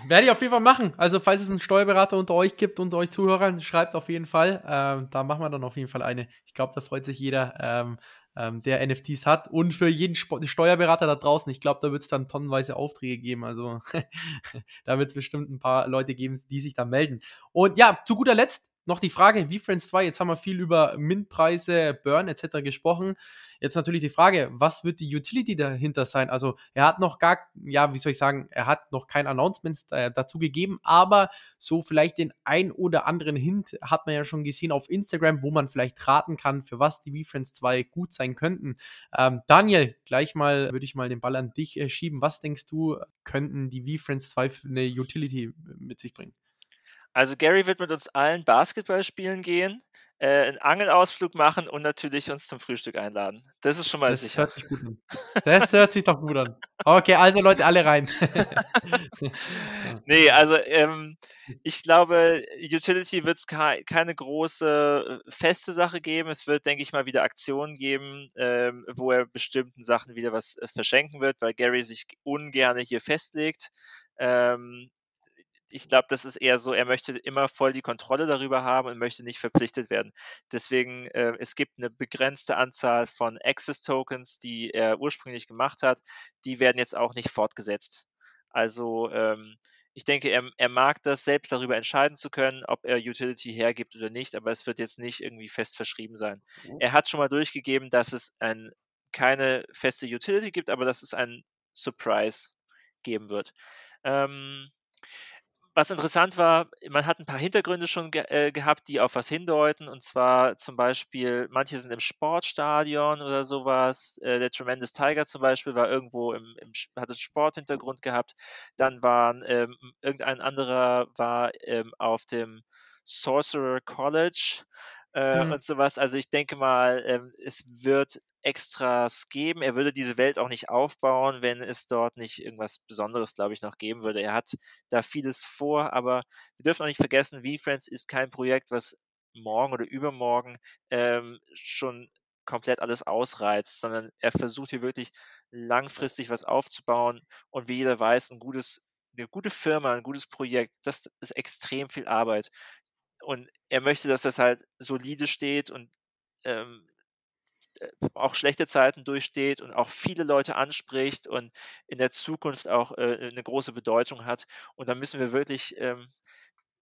werde ich auf jeden Fall machen. Also, falls es einen Steuerberater unter euch gibt, unter euch Zuhörern, schreibt auf jeden Fall. Ähm, da machen wir dann auf jeden Fall eine. Ich glaube, da freut sich jeder, ähm, ähm, der NFTs hat. Und für jeden Sp Steuerberater da draußen, ich glaube, da wird es dann tonnenweise Aufträge geben. Also, da wird es bestimmt ein paar Leute geben, die sich da melden. Und ja, zu guter Letzt noch die Frage, wie Friends 2, jetzt haben wir viel über Mintpreise, Burn etc. gesprochen. Jetzt natürlich die Frage, was wird die Utility dahinter sein? Also er hat noch gar, ja, wie soll ich sagen, er hat noch kein Announcement äh, dazu gegeben, aber so vielleicht den ein oder anderen Hint hat man ja schon gesehen auf Instagram, wo man vielleicht raten kann, für was die VFriends 2 gut sein könnten. Ähm, Daniel, gleich mal würde ich mal den Ball an dich äh, schieben. Was denkst du, könnten die VFriends 2 eine Utility mit sich bringen? Also Gary wird mit uns allen Basketball spielen gehen, äh, einen Angelausflug machen und natürlich uns zum Frühstück einladen. Das ist schon mal das sicher. Hört sich gut an. Das hört sich doch gut an. Okay, also Leute, alle rein. nee, also ähm, ich glaube, Utility wird es ke keine große äh, feste Sache geben. Es wird, denke ich mal, wieder Aktionen geben, ähm, wo er bestimmten Sachen wieder was äh, verschenken wird, weil Gary sich ungern hier festlegt. Ähm, ich glaube, das ist eher so, er möchte immer voll die Kontrolle darüber haben und möchte nicht verpflichtet werden. Deswegen, äh, es gibt eine begrenzte Anzahl von Access-Tokens, die er ursprünglich gemacht hat. Die werden jetzt auch nicht fortgesetzt. Also, ähm, ich denke, er, er mag das, selbst darüber entscheiden zu können, ob er Utility hergibt oder nicht, aber es wird jetzt nicht irgendwie fest verschrieben sein. Mhm. Er hat schon mal durchgegeben, dass es ein, keine feste Utility gibt, aber dass es einen Surprise geben wird. Ähm, was interessant war, man hat ein paar Hintergründe schon ge äh, gehabt, die auf was hindeuten. Und zwar zum Beispiel, manche sind im Sportstadion oder sowas. Äh, der Tremendous Tiger zum Beispiel war irgendwo im, im hat einen Sporthintergrund gehabt. Dann waren ähm, irgendein anderer war ähm, auf dem Sorcerer College äh, mhm. und sowas. Also ich denke mal, ähm, es wird Extras geben. Er würde diese Welt auch nicht aufbauen, wenn es dort nicht irgendwas Besonderes, glaube ich, noch geben würde. Er hat da vieles vor, aber wir dürfen auch nicht vergessen, V-Friends ist kein Projekt, was morgen oder übermorgen ähm, schon komplett alles ausreizt, sondern er versucht hier wirklich langfristig was aufzubauen und wie jeder weiß, ein gutes, eine gute Firma, ein gutes Projekt, das ist extrem viel Arbeit. Und er möchte, dass das halt solide steht und ähm, äh, auch schlechte Zeiten durchsteht und auch viele Leute anspricht und in der Zukunft auch äh, eine große Bedeutung hat. Und da müssen wir wirklich ähm,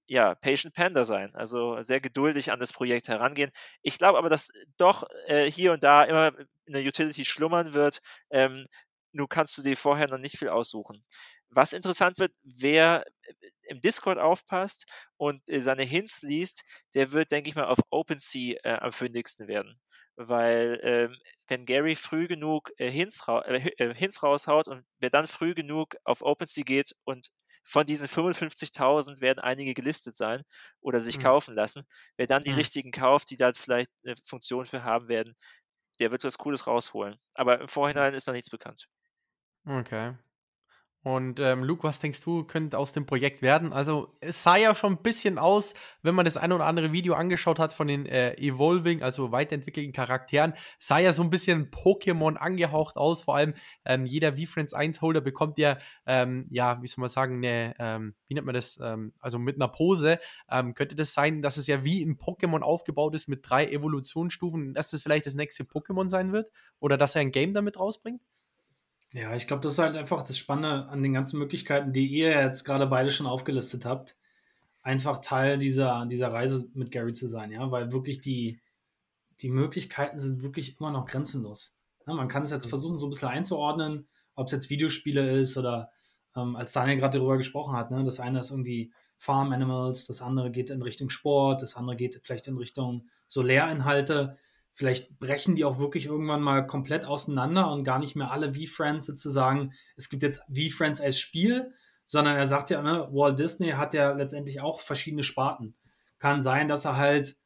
ja, Patient Panda sein, also sehr geduldig an das Projekt herangehen. Ich glaube aber, dass doch äh, hier und da immer eine Utility schlummern wird. Ähm, nur kannst du dir vorher noch nicht viel aussuchen. Was interessant wird, wer äh, im Discord aufpasst und äh, seine Hints liest, der wird, denke ich mal, auf OpenSea äh, am fündigsten werden weil ähm, wenn Gary früh genug äh, Hints, ra äh, äh, Hints raushaut und wer dann früh genug auf OpenSea geht und von diesen 55.000 werden einige gelistet sein oder sich Mhm. kaufen lassen. Wer dann die Mhm. richtigen kauft, die da vielleicht eine Funktion für haben werden, der wird was Cooles rausholen. Aber im Vorhinein ist noch nichts bekannt. Okay. Und ähm, Luke, was denkst du, könnte aus dem Projekt werden? Also, es sah ja schon ein bisschen aus, wenn man das ein oder andere Video angeschaut hat von den äh, Evolving, also weiterentwickelten Charakteren, sah ja so ein bisschen Pokémon angehaucht aus. Vor allem ähm, jeder V-Friends 1-Holder bekommt ja, ähm, ja, wie soll man sagen, eine, ähm, wie nennt man das, ähm, also mit einer Pose. Ähm, könnte das sein, dass es ja wie ein Pokémon aufgebaut ist mit drei Evolutionsstufen, dass das vielleicht das nächste Pokémon sein wird? Oder dass er ein Game damit rausbringt? Ja, ich glaube, das ist halt einfach das Spannende an den ganzen Möglichkeiten, die ihr jetzt gerade beide schon aufgelistet habt. Einfach Teil dieser, dieser Reise mit Gary zu sein, ja, weil wirklich die, die Möglichkeiten sind wirklich immer noch grenzenlos. Ja, man kann es jetzt versuchen, so ein bisschen einzuordnen, ob es jetzt Videospiele ist oder ähm, als Daniel gerade darüber gesprochen hat, ne, das eine ist irgendwie Farm Animals, das andere geht in Richtung Sport, das andere geht vielleicht in Richtung so Lehrinhalte vielleicht brechen die auch wirklich irgendwann mal komplett auseinander und gar nicht mehr alle V-Friends sozusagen. Es gibt jetzt V-Friends als Spiel, sondern er sagt ja, ne, Walt Disney hat ja letztendlich auch verschiedene Sparten. Kann sein, dass er halt,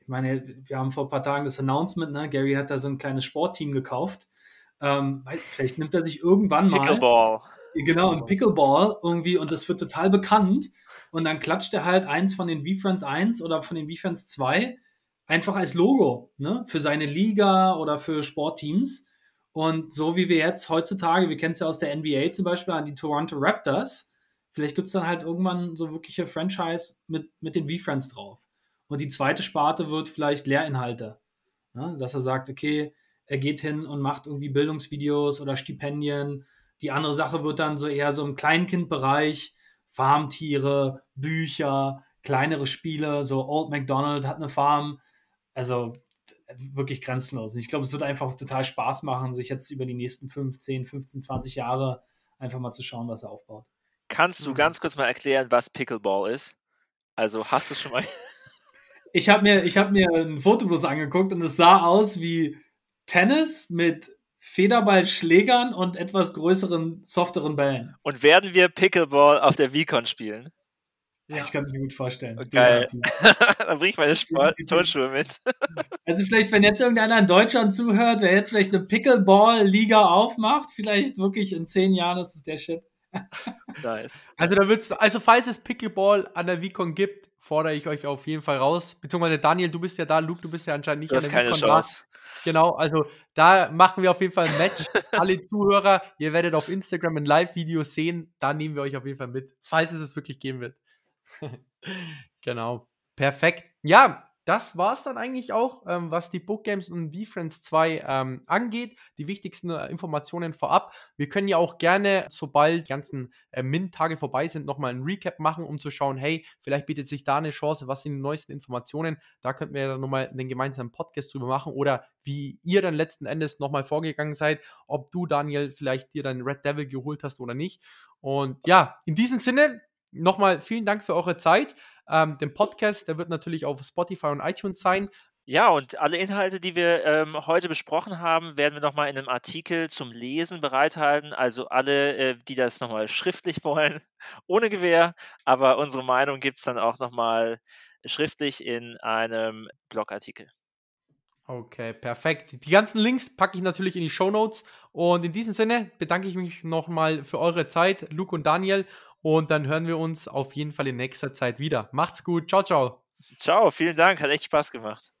ich meine, wir haben vor ein paar Tagen das Announcement, ne, Gary hat da so ein kleines Sportteam gekauft. Ähm, vielleicht nimmt er sich irgendwann mal. Pickleball. Genau, ein Pickleball irgendwie und das wird total bekannt. Und dann klatscht er halt eins von den V-Friends 1 oder von den V-Friends 2 einfach als Logo ne, für seine Liga oder für Sportteams. Und so wie wir jetzt heutzutage, wir kennen es ja aus der NBA zum Beispiel, an die Toronto Raptors, vielleicht gibt es dann halt irgendwann so wirkliche Franchise mit, mit den V-Friends drauf. Und die zweite Sparte wird vielleicht Lehrinhalte. Ne, dass er sagt, okay, er geht hin und macht irgendwie Bildungsvideos oder Stipendien. Die andere Sache wird dann so eher so im Kleinkindbereich, Farmtiere, Bücher, kleinere Spiele, so Old MacDonald hat eine Farm, also wirklich grenzenlos. Ich glaube, es wird einfach total Spaß machen, sich jetzt über die nächsten 15, 15, 20 Jahre einfach mal zu schauen, was er aufbaut. Kannst du Mhm. ganz kurz mal erklären, was Pickleball ist? Also hast du schon mal. Ich habe mir, hab mir ein Foto bloß angeguckt und es sah aus wie Tennis mit Federballschlägern und etwas größeren, softeren Bällen. Und werden wir Pickleball auf der VCon spielen? Ja. Ich kann es mir gut vorstellen. Geil. Dann bring ich meine Sport Turnschuhe mit. Also vielleicht, wenn jetzt irgendeiner in Deutschland zuhört, wer jetzt vielleicht eine Pickleball-Liga aufmacht, vielleicht wirklich in zehn Jahren ist es der Shit. nice. Also da wird's, also falls es Pickleball an der VCon gibt, fordere ich euch auf jeden Fall raus. Beziehungsweise Daniel, du bist ja da, Luke, du bist ja anscheinend nicht Du an hast der keine Chance. da. Genau, also da machen wir auf jeden Fall ein Match. Alle Zuhörer, ihr werdet auf Instagram ein Live-Video sehen, da nehmen wir euch auf jeden Fall mit, falls es es wirklich geben wird. genau. Perfekt. Ja, das war es dann eigentlich auch, ähm, was die Book Games und V-Friends 2 ähm, angeht. Die wichtigsten äh, Informationen vorab. Wir können ja auch gerne, sobald die ganzen äh, Mint-Tage vorbei sind, nochmal ein Recap machen, um zu schauen, hey, vielleicht bietet sich da eine Chance, was sind die neuesten Informationen. Da könnten wir dann nochmal den gemeinsamen Podcast drüber machen oder wie ihr dann letzten Endes nochmal vorgegangen seid, ob du, Daniel, vielleicht dir deinen Red Devil geholt hast oder nicht. Und ja, in diesem Sinne, nochmal vielen Dank für eure Zeit. Ähm, den Podcast, der wird natürlich auf Spotify und iTunes sein. Ja, und alle Inhalte, die wir ähm, heute besprochen haben, werden wir nochmal in einem Artikel zum Lesen bereithalten. Also alle, äh, die das nochmal schriftlich wollen, ohne Gewähr. Aber unsere Meinung gibt es dann auch nochmal schriftlich in einem Blogartikel. Okay, perfekt. Die ganzen Links packe ich natürlich in die Show Notes. Und in diesem Sinne bedanke ich mich nochmal für eure Zeit, Luke und Daniel. Und dann hören wir uns auf jeden Fall in nächster Zeit wieder. Macht's gut. Ciao, ciao. Ciao, vielen Dank. Hat echt Spaß gemacht.